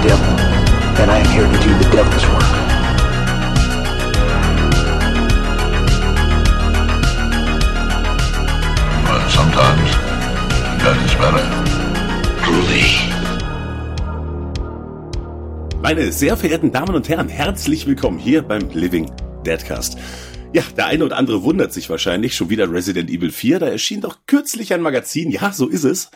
The devil, and I am here to do the devil's work. But sometimes that is better. Truly. Meine sehr verehrten Damen und Herren, herzlich willkommen hier beim Living Deadcast. Ja, der eine oder andere wundert sich wahrscheinlich schon wieder Resident Evil 4. Da erschien doch kürzlich ein Magazin. Ja, so ist es.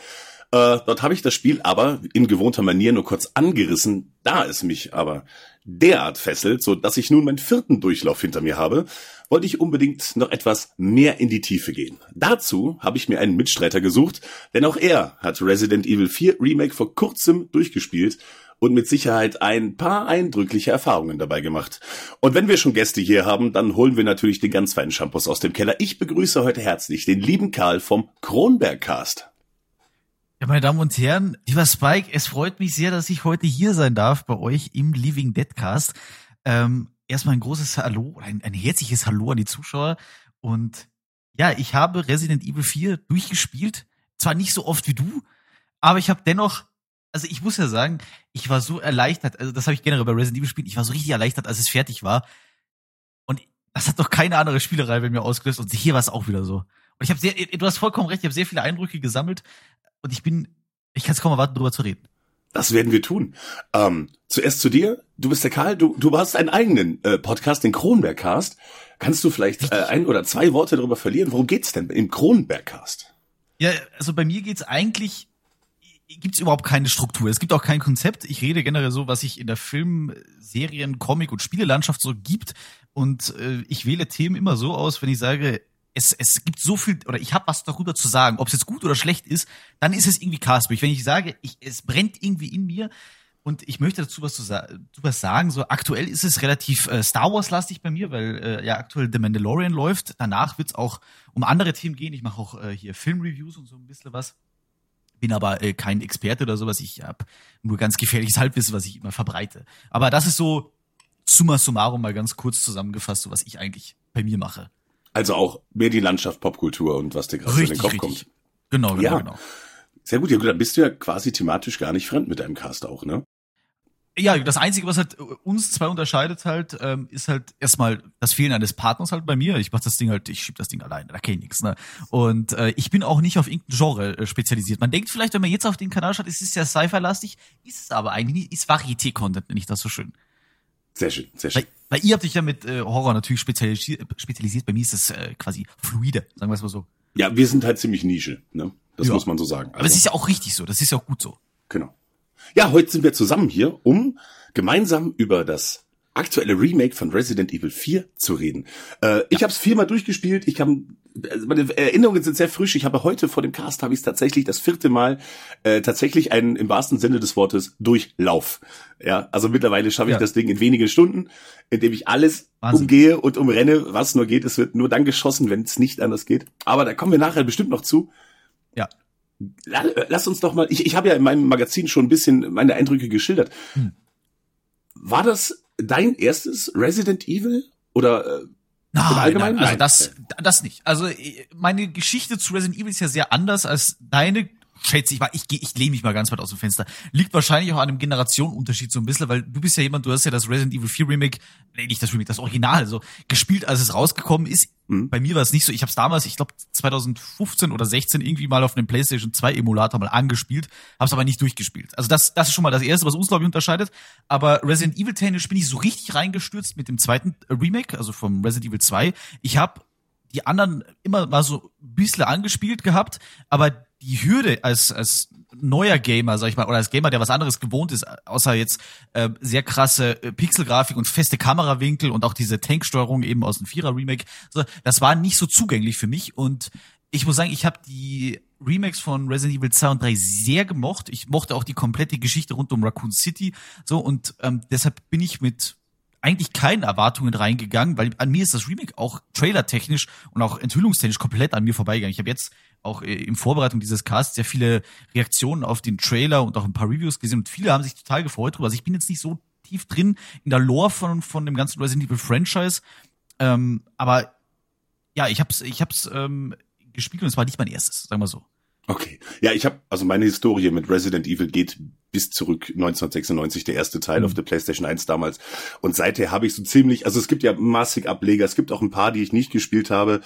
Äh, dort habe ich das Spiel aber in gewohnter Manier nur kurz angerissen, da es mich aber derart fesselt, so dass ich nun meinen vierten Durchlauf hinter mir habe, wollte ich unbedingt noch etwas mehr in die Tiefe gehen. Dazu habe ich mir einen Mitstreiter gesucht, denn auch er hat Resident Evil 4 Remake vor kurzem durchgespielt und mit Sicherheit ein paar eindrückliche Erfahrungen dabei gemacht. Und wenn wir schon Gäste hier haben, dann holen wir natürlich den ganz feinen Shampoos aus dem Keller. Ich begrüße heute herzlich den lieben Karl vom Kronberg-Cast. Meine Damen und Herren, lieber Spike, es freut mich sehr, dass ich heute hier sein darf bei euch im Living Deadcast. Ähm, erstmal ein großes Hallo, ein, ein herzliches Hallo an die Zuschauer. Und ja, ich habe Resident Evil 4 durchgespielt. Zwar nicht so oft wie du, aber ich habe dennoch, also ich muss ja sagen, ich war so erleichtert, also das habe ich generell bei Resident Evil gespielt, ich war so richtig erleichtert, als es fertig war. Und das hat doch keine andere Spielerei bei mir ausgelöst und hier war es auch wieder so. Und ich habe sehr, du hast vollkommen recht, ich habe sehr viele Eindrücke gesammelt und ich bin, ich kann es kaum erwarten, darüber zu reden. Das werden wir tun. Ähm, zuerst zu dir. Du bist der Karl. Du, du hast einen eigenen äh, Podcast, den Kronberg-Cast. Kannst du vielleicht äh, ein oder zwei Worte darüber verlieren? Worum geht's denn im Kronberg-Cast? Ja, also bei mir geht's eigentlich, gibt's überhaupt keine Struktur. Es gibt auch kein Konzept. Ich rede generell so, was sich in der Film, Serien, Comic und Spielelandschaft so gibt. Und äh, ich wähle Themen immer so aus, wenn ich sage, es, es gibt so viel, oder ich habe was darüber zu sagen, ob es jetzt gut oder schlecht ist, dann ist es irgendwie Castbrief. Wenn ich sage, ich, es brennt irgendwie in mir und ich möchte dazu was, zu sa was sagen, so aktuell ist es relativ äh, Star Wars-lastig bei mir, weil äh, ja aktuell The Mandalorian läuft. Danach wird's auch um andere Themen gehen. Ich mache auch äh, hier Filmreviews und so ein bisschen was. Bin aber äh, kein Experte oder sowas. Ich habe nur ganz gefährliches Halbwissen, was ich immer verbreite. Aber das ist so summa summarum mal ganz kurz zusammengefasst, so was ich eigentlich bei mir mache. Also auch mehr die Landschaft, Popkultur und was dir gerade in den Kopf kommt. Genau, genau, Ja. genau. Sehr gut, ja gut, dann bist du ja quasi thematisch gar nicht fremd mit deinem Cast auch, ne? Ja, das Einzige, was halt uns zwei unterscheidet halt, ähm, ist halt erstmal das Fehlen eines Partners halt bei mir. Ich mach das Ding halt, ich schieb das Ding alleine, da kenn ich nix, ne? Und äh, ich bin auch nicht auf irgendein Genre äh, spezialisiert. Man denkt vielleicht, wenn man jetzt auf den Kanal schaut, ist es ja Sci-Fi-lastig, ist es aber eigentlich nicht, ist Varieté-Content, nenne ich das so schön. Sehr schön, sehr schön. Weil, weil ihr habt euch ja mit äh, Horror natürlich spezialisiert, spezialisiert. Bei mir ist es äh, quasi fluide, sagen wir es mal so. Ja, wir sind halt ziemlich Nische, ne? Das Ja. muss man so sagen. Aber es ist ja auch richtig so, das ist ja auch gut so. Genau. Ja, heute sind wir zusammen hier, um gemeinsam über das aktuelle Remake von Resident Evil 4 zu reden. Äh, Ich habe es viermal durchgespielt. Ich kann, also meine Erinnerungen sind sehr frisch. Ich habe heute vor dem Cast habe ich tatsächlich das vierte Mal äh, tatsächlich einen im wahrsten Sinne des Wortes Durchlauf. Ja, also mittlerweile schaffe ich Ja. das Ding in wenigen Stunden, indem ich alles Wahnsinn. umgehe und umrenne, was nur geht. Es wird nur dann geschossen, wenn es nicht anders geht. Aber da kommen wir nachher bestimmt noch zu. Ja. La- Lass uns doch mal, ich, ich habe ja in meinem Magazin schon ein bisschen meine Eindrücke geschildert. Hm. War das dein erstes Resident Evil? Oder äh, Nein, nein, also das, das nicht. Also äh, meine Geschichte zu Resident Evil ist ja sehr anders als deine. Schätze ich mal, ich, ich lehne mich mal ganz weit aus dem Fenster. Liegt wahrscheinlich auch an einem Generationenunterschied so ein bisschen, weil du bist ja jemand, du hast ja das Resident Evil 4 Remake, nee, nicht das Remake, das Original, so gespielt, als es rausgekommen ist. Mhm. Bei mir war es nicht so. Ich habe es damals, ich glaube 2015 oder 16 irgendwie mal auf einem PlayStation 2 Emulator mal angespielt, habe es aber nicht durchgespielt. Also das, das ist schon mal das erste, was uns glaube ich unterscheidet. Aber Resident Evil technisch bin ich so richtig reingestürzt mit dem zweiten äh, Remake, also vom Resident Evil 2. Ich habe die anderen immer mal so ein bisschen angespielt gehabt, aber die Hürde als, als neuer Gamer, sag ich mal, oder als Gamer, der was anderes gewohnt ist, außer jetzt äh, sehr krasse äh, Pixelgrafik und feste Kamerawinkel und auch diese Tanksteuerung eben aus dem Vierer Remake, so, das war nicht so zugänglich für mich und ich muss sagen, ich habe die Remakes von Resident Evil 2 und 3 sehr gemocht. Ich mochte auch die komplette Geschichte rund um Raccoon City. So, und ähm, deshalb bin ich mit eigentlich keinen Erwartungen reingegangen, weil an mir ist das Remake auch trailertechnisch und auch enthüllungstechnisch komplett an mir vorbeigegangen. Ich habe jetzt auch äh, in Vorbereitung dieses Casts sehr viele Reaktionen auf den Trailer und auch ein paar Reviews gesehen und viele haben sich total gefreut drüber. Also ich bin jetzt nicht so tief drin in der Lore von, von dem ganzen Resident Evil Franchise, ähm, aber ja, ich hab's, ich hab's ähm, gespielt und es war nicht mein erstes, sagen wir so. Okay. Ja, ich habe also meine Historie mit Resident Evil geht bis zurück 1996, der erste Teil mhm. auf der PlayStation 1 damals. Und seither habe ich so ziemlich, also es gibt ja massig Ableger, es gibt auch ein paar, die ich nicht gespielt habe,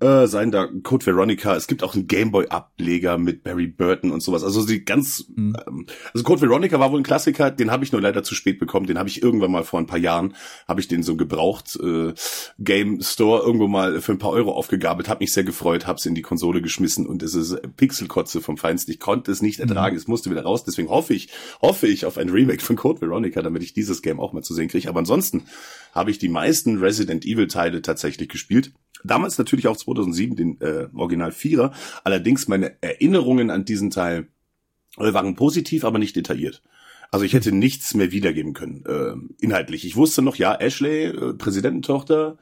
äh, seien da Code Veronica, es gibt auch einen Gameboy-Ableger mit Barry Burton und sowas. Also die ganz, mhm. ähm, also Code Veronica war wohl ein Klassiker, den habe ich nur leider zu spät bekommen, den habe ich irgendwann mal vor ein paar Jahren, habe ich den so gebraucht äh, Game Store irgendwo mal für ein paar Euro aufgegabelt, habe mich sehr gefreut, hab's in die Konsole geschmissen und es ist Pixelkotze vom Feinsten. Ich konnte es nicht ertragen, mhm. es musste wieder raus, deswegen hoffe ich, hoffe ich auf ein Remake von Code Veronica, damit ich dieses Game auch mal zu sehen kriege. Aber ansonsten habe ich die meisten Resident Evil Teile tatsächlich gespielt. Damals natürlich auch 2007 den äh, Original Vierer. Allerdings meine Erinnerungen an diesen Teil äh, waren positiv, aber nicht detailliert. Also ich hätte nichts mehr wiedergeben können, äh, inhaltlich. Ich wusste noch, ja, Ashley, äh, Präsidententochter,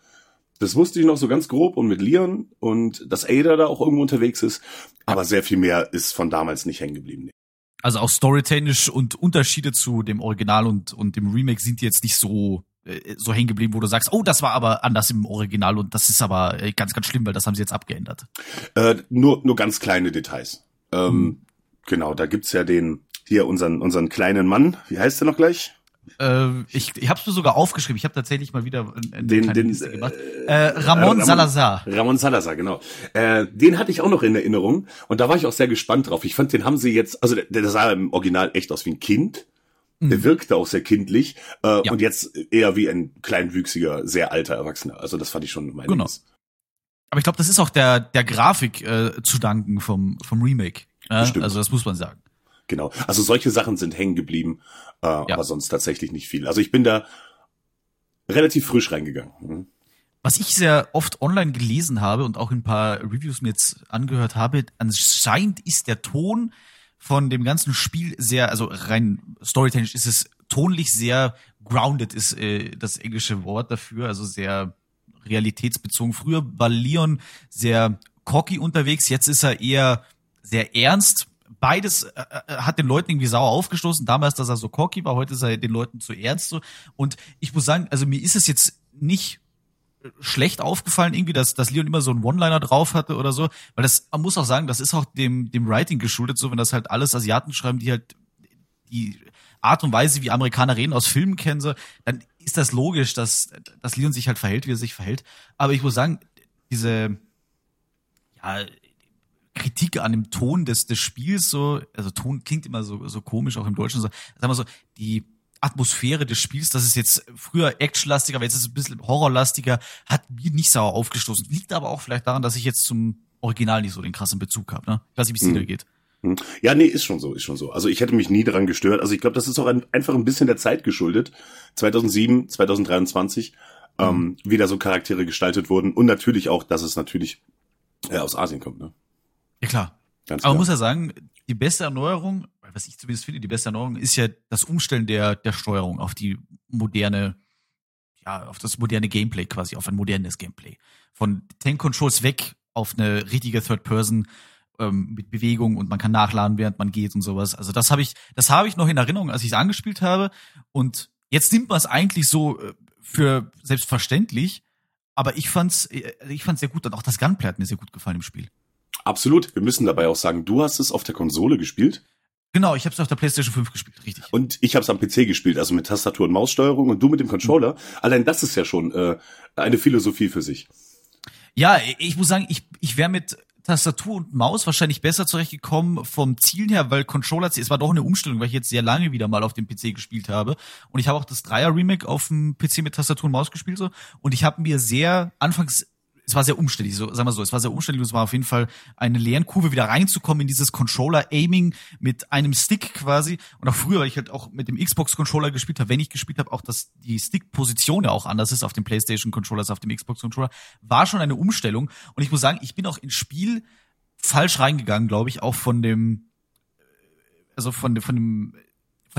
das wusste ich noch so ganz grob und mit Leon und dass Ada da auch irgendwo unterwegs ist. Aber sehr viel mehr ist von damals nicht hängen geblieben. Also auch storytechnisch und Unterschiede zu dem Original und, und dem Remake sind jetzt nicht so äh, so hängen geblieben, wo du sagst, oh, das war aber anders im Original und das ist aber äh, ganz, ganz schlimm, weil das haben sie jetzt abgeändert. Äh, nur, nur ganz kleine Details. Ähm, hm. Genau, da gibt's ja den, hier unseren, unseren kleinen Mann, wie heißt der noch gleich? Äh, ich ich habe es mir sogar aufgeschrieben. Ich habe tatsächlich mal wieder eine den, den, Liste gemacht. Äh, Ramon, Ramon Salazar. Ramon Salazar, genau. Äh, den hatte ich auch noch in Erinnerung und da war ich auch sehr gespannt drauf. Ich fand, den haben sie jetzt, also der, der sah im Original echt aus wie ein Kind. Der mhm. wirkte auch sehr kindlich äh, ja. und jetzt eher wie ein kleinwüchsiger, sehr alter Erwachsener. Also das fand ich schon mein Genau. Aber ich glaube, das ist auch der der Grafik äh, zu danken vom vom Remake. Äh? Also das muss man sagen. Genau. Also solche Sachen sind hängen geblieben, äh, ja. aber sonst tatsächlich nicht viel. Also ich bin da relativ frisch reingegangen. Mhm. Was ich sehr oft online gelesen habe und auch in ein paar Reviews mir jetzt angehört habe, anscheinend ist der Ton von dem ganzen Spiel sehr, also rein storytechnisch ist es tonlich sehr grounded, ist äh, das englische Wort dafür, also sehr realitätsbezogen. Früher war Leon sehr cocky unterwegs, jetzt ist er eher sehr ernst, beides äh, äh, hat den Leuten irgendwie sauer aufgestoßen. Damals, dass er so cocky war, heute ist er den Leuten zu ernst so. Und ich muss sagen, also mir ist es jetzt nicht schlecht aufgefallen irgendwie, dass, dass Leon immer so einen One-Liner drauf hatte oder so, weil das, man muss auch sagen, das ist auch dem, dem Writing geschuldet, so wenn das halt alles Asiaten schreiben, die halt die Art und Weise, wie Amerikaner reden, aus Filmen kennen, so, dann ist das logisch, dass, dass Leon sich halt verhält, wie er sich verhält. Aber ich muss sagen, diese, ja, Kritik an dem Ton des, des Spiels so, also Ton klingt immer so, so komisch, auch im Deutschen so, sagen wir so, die Atmosphäre des Spiels, das ist jetzt früher actionlastiger, aber jetzt ist es ein bisschen horrorlastiger, hat mir nicht sauer aufgestoßen. Liegt aber auch vielleicht daran, dass ich jetzt zum Original nicht so den krassen Bezug habe, ne? Ich weiß nicht, wie es dir mhm. geht. Hm. Ja, nee, ist schon so, ist schon so. Also ich hätte mich nie daran gestört. Also ich glaube, das ist auch ein, einfach ein bisschen der Zeit geschuldet. 2007, 2023, mhm. ähm, wie da so Charaktere gestaltet wurden und natürlich auch, dass es natürlich äh, aus Asien kommt, ne? Ja, klar. Ganz Aber man muss ja sagen, die beste Erneuerung, was ich zumindest finde, die beste Erneuerung ist ja das Umstellen der, der Steuerung auf die moderne, ja, auf das moderne Gameplay quasi, auf ein modernes Gameplay. Von Tank Controls weg auf eine richtige Third Person ähm, mit Bewegung und man kann nachladen, während man geht und sowas. Also das habe ich, das habe ich noch in Erinnerung, als ich es angespielt habe. Und jetzt nimmt man es eigentlich so äh, für selbstverständlich. Aber ich fand's, äh, ich fand's sehr gut und auch das Gunplay hat mir sehr gut gefallen im Spiel. Absolut. Wir müssen dabei auch sagen, du hast es auf der Konsole gespielt. Genau, ich habe es auf der PlayStation 5 gespielt, richtig. Und ich habe es am PC gespielt, also mit Tastatur und Maussteuerung und du mit dem Controller. Mhm. Allein das ist ja schon äh, eine Philosophie für sich. Ja, ich muss sagen, ich, ich wäre mit Tastatur und Maus wahrscheinlich besser zurechtgekommen vom Zielen her, weil Controller, es war doch eine Umstellung, weil ich jetzt sehr lange wieder mal auf dem PC gespielt habe. Und ich habe auch das Dreier Remake auf dem PC mit Tastatur und Maus gespielt so. Und ich habe mir sehr anfangs es war sehr umständlich, so, sagen wir so, es war sehr umständlich und es war auf jeden Fall eine Lernkurve, wieder reinzukommen in dieses Controller-Aiming mit einem Stick quasi. Und auch früher, weil ich halt auch mit dem Xbox-Controller gespielt habe, wenn ich gespielt habe, auch dass die Stick-Position ja auch anders ist auf dem PlayStation-Controller als auf dem Xbox-Controller, war schon eine Umstellung. Und ich muss sagen, ich bin auch ins Spiel falsch reingegangen, glaube ich, auch von dem, also von, von dem,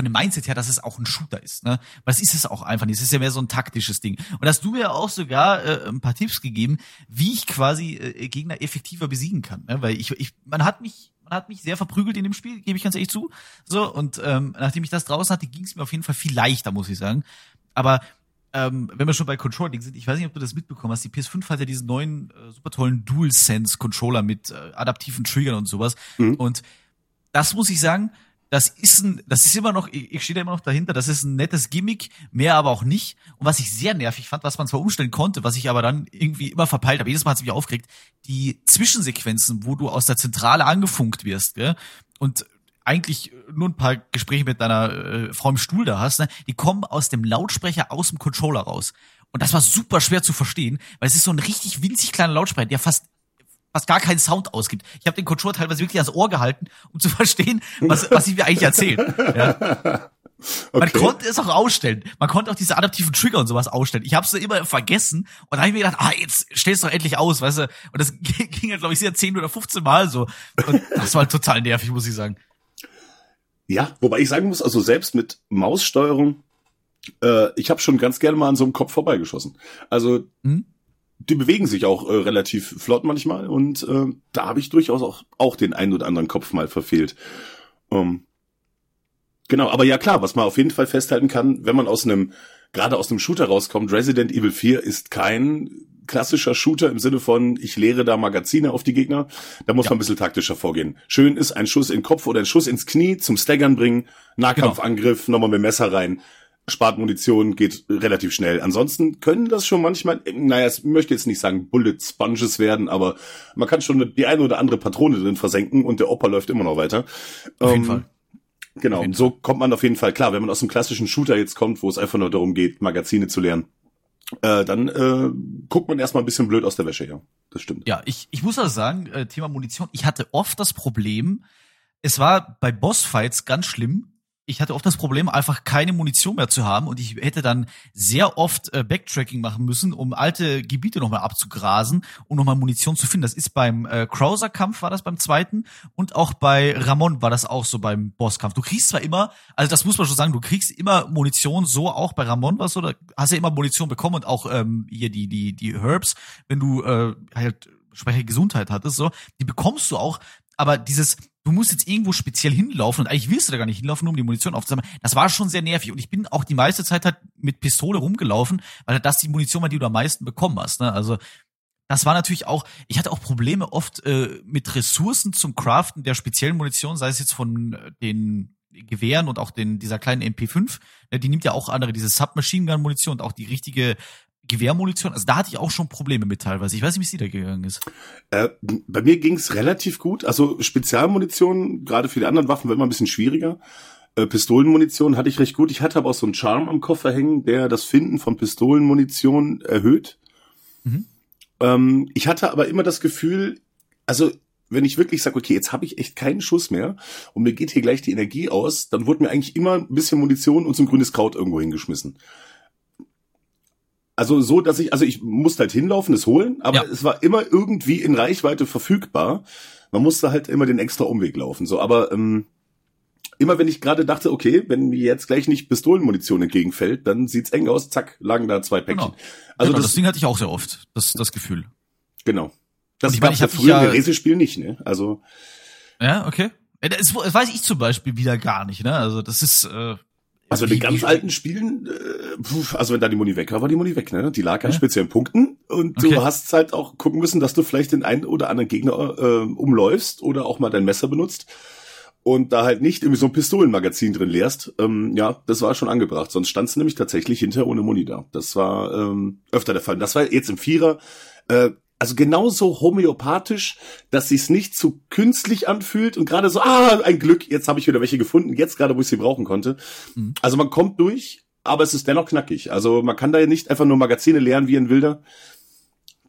von dem Mindset her, dass es auch ein Shooter ist, ne? Weil es ist es auch einfach nicht. Es ist ja mehr so ein taktisches Ding. Und hast du mir auch sogar äh, ein paar Tipps gegeben, wie ich quasi äh, Gegner effektiver besiegen kann, ne? Weil ich, ich, man hat mich, man hat mich sehr verprügelt in dem Spiel, gebe ich ganz ehrlich zu. So und ähm, nachdem ich das draußen hatte, ging es mir auf jeden Fall viel leichter, muss ich sagen. Aber ähm, wenn wir schon bei Controlling sind, ich weiß nicht, ob du das mitbekommen hast, die PS5 hat ja diesen neuen äh, super tollen DualSense-Controller mit äh, adaptiven Triggern und sowas. Und das muss ich sagen, das ist ein, das ist immer noch, ich, ich stehe da immer noch dahinter, das ist ein nettes Gimmick, mehr aber auch nicht. Und was ich sehr nervig fand, was man zwar umstellen konnte, was ich aber dann irgendwie immer verpeilt habe, jedes Mal hat es mich aufgeregt, die Zwischensequenzen, wo du aus der Zentrale angefunkt wirst, gell? Und eigentlich nur ein paar Gespräche mit deiner äh, Frau im Stuhl da hast, ne? die kommen aus dem Lautsprecher aus dem Controller raus. Und das war super schwer zu verstehen, weil es ist so ein richtig winzig kleiner Lautsprecher, der fast fast gar keinen Sound ausgibt. Ich habe den Controller teilweise wirklich ans Ohr gehalten, um zu verstehen, was, was sie mir eigentlich erzählen. Ja. Man Okay. konnte es auch ausstellen. Man konnte auch diese adaptiven Trigger und sowas ausstellen. Ich habe es immer vergessen und da habe ich mir gedacht, ah, jetzt stell's doch endlich aus, weißt du? Und das ging ja, glaube ich, sehr 10 oder 15 Mal so. Und das war total nervig, muss ich sagen. Ja, wobei ich sagen muss, also selbst mit Maussteuerung, äh, ich habe schon ganz gerne mal an so einem Kopf vorbeigeschossen. Also Hm? Die bewegen sich auch äh, relativ flott manchmal und äh, da habe ich durchaus auch, auch den einen oder anderen Kopf mal verfehlt. Ähm, genau, aber ja klar, was man auf jeden Fall festhalten kann, wenn man aus einem, gerade aus einem Shooter rauskommt, Resident Evil 4 ist kein klassischer Shooter im Sinne von, ich leere da Magazine auf die Gegner. Da muss Ja. man ein bisschen taktischer vorgehen. Schön ist ein Schuss in den Kopf oder ein Schuss ins Knie zum Staggern bringen, Nahkampfangriff, nochmal mit Messer rein, spart Munition, geht relativ schnell. Ansonsten können das schon manchmal, naja, ich möchte jetzt nicht sagen Bullet Sponges werden, aber man kann schon die eine oder andere Patrone drin versenken und der Opa läuft immer noch weiter. Auf jeden Ähm, Fall. Genau, jeden und so kommt man auf jeden Fall klar, wenn man aus einem klassischen Shooter jetzt kommt, wo es einfach nur darum geht, Magazine zu lernen, äh, dann äh, guckt man erstmal ein bisschen blöd aus der Wäsche, ja. Das stimmt. Ja, ich, ich muss also sagen, äh, Thema Munition, ich hatte oft das Problem, es war bei Bossfights ganz schlimm. Ich hatte oft das Problem, einfach keine Munition mehr zu haben und ich hätte dann sehr oft äh, Backtracking machen müssen, um alte Gebiete nochmal abzugrasen und nochmal Munition zu finden. Das ist beim äh, Krauser-Kampf war das beim zweiten und auch bei Ramon war das auch so beim Bosskampf. Du kriegst zwar immer, also das muss man schon sagen, du kriegst immer Munition, so auch bei Ramon war so, da hast ja immer Munition bekommen und auch ähm, hier die, die, die Herbs, wenn du äh, halt Gesundheit hattest, so, die bekommst du auch, aber dieses, du musst jetzt irgendwo speziell hinlaufen und eigentlich willst du da gar nicht hinlaufen, nur um die Munition aufzusammeln. Das war schon sehr nervig und ich bin auch die meiste Zeit halt mit Pistole rumgelaufen, weil das die Munition war, die du am meisten bekommen hast. Ne? Also das war natürlich auch, ich hatte auch Probleme oft äh, mit Ressourcen zum Craften der speziellen Munition, sei es jetzt von äh, den Gewehren und auch den, dieser kleinen MP5, ne, die nimmt ja auch andere, diese Submachine Gun Munition und auch die richtige Gewehrmunition. Also da hatte ich auch schon Probleme mit teilweise. Ich weiß nicht, wie es dir da gegangen ist. Äh, bei mir ging's relativ gut. Also Spezialmunition, gerade für die anderen Waffen, wird immer ein bisschen schwieriger. Äh, Pistolenmunition hatte ich recht gut. Ich hatte aber auch so einen Charm am Koffer hängen, der das Finden von Pistolenmunition erhöht. Mhm. Ähm, ich hatte aber immer das Gefühl, also wenn ich wirklich sage, okay, jetzt habe ich echt keinen Schuss mehr und mir geht hier gleich die Energie aus, dann wurde mir eigentlich immer ein bisschen Munition und so ein grünes Kraut irgendwo hingeschmissen. Also so, dass ich, also ich musste halt hinlaufen, es holen, aber Ja. es war immer irgendwie in Reichweite verfügbar. Man musste halt immer den extra Umweg laufen. So, aber ähm, immer wenn ich gerade dachte, okay, wenn mir jetzt gleich nicht Pistolenmunition entgegenfällt, dann sieht's eng aus, zack, lagen da zwei Päckchen. Genau. Also genau, das, das Ding hatte ich auch sehr oft, das, das Gefühl. genau. Das Und ich war meine, ich ja hab mich früher ja- im Resespiel nicht, ne? Also Ja, okay. Äh, Das, das weiß ich zum Beispiel wieder gar nicht, ne? Also das ist. Äh, Also in ganz wie- alten Spielen, äh, also wenn da die Muni weg war, war die Muni weg, ne? Die lag an Ja. speziellen Punkten und Okay. du hast halt auch gucken müssen, dass du vielleicht den einen oder anderen Gegner äh, umläufst oder auch mal dein Messer benutzt und da halt nicht irgendwie so ein Pistolenmagazin drin leerst. Ähm, ja, das war schon angebracht, sonst standst du nämlich tatsächlich hinter ohne Muni da. Das war ähm, öfter der Fall. Das war jetzt im Vierer, äh, also genauso homöopathisch, dass sich's nicht zu künstlich anfühlt und gerade so, ah, ein Glück, jetzt habe ich wieder welche gefunden, jetzt gerade, wo ich sie brauchen konnte. Mhm. Also man kommt durch, aber es ist dennoch knackig. Also man kann da ja nicht einfach nur Magazine leeren wie ein Wilder.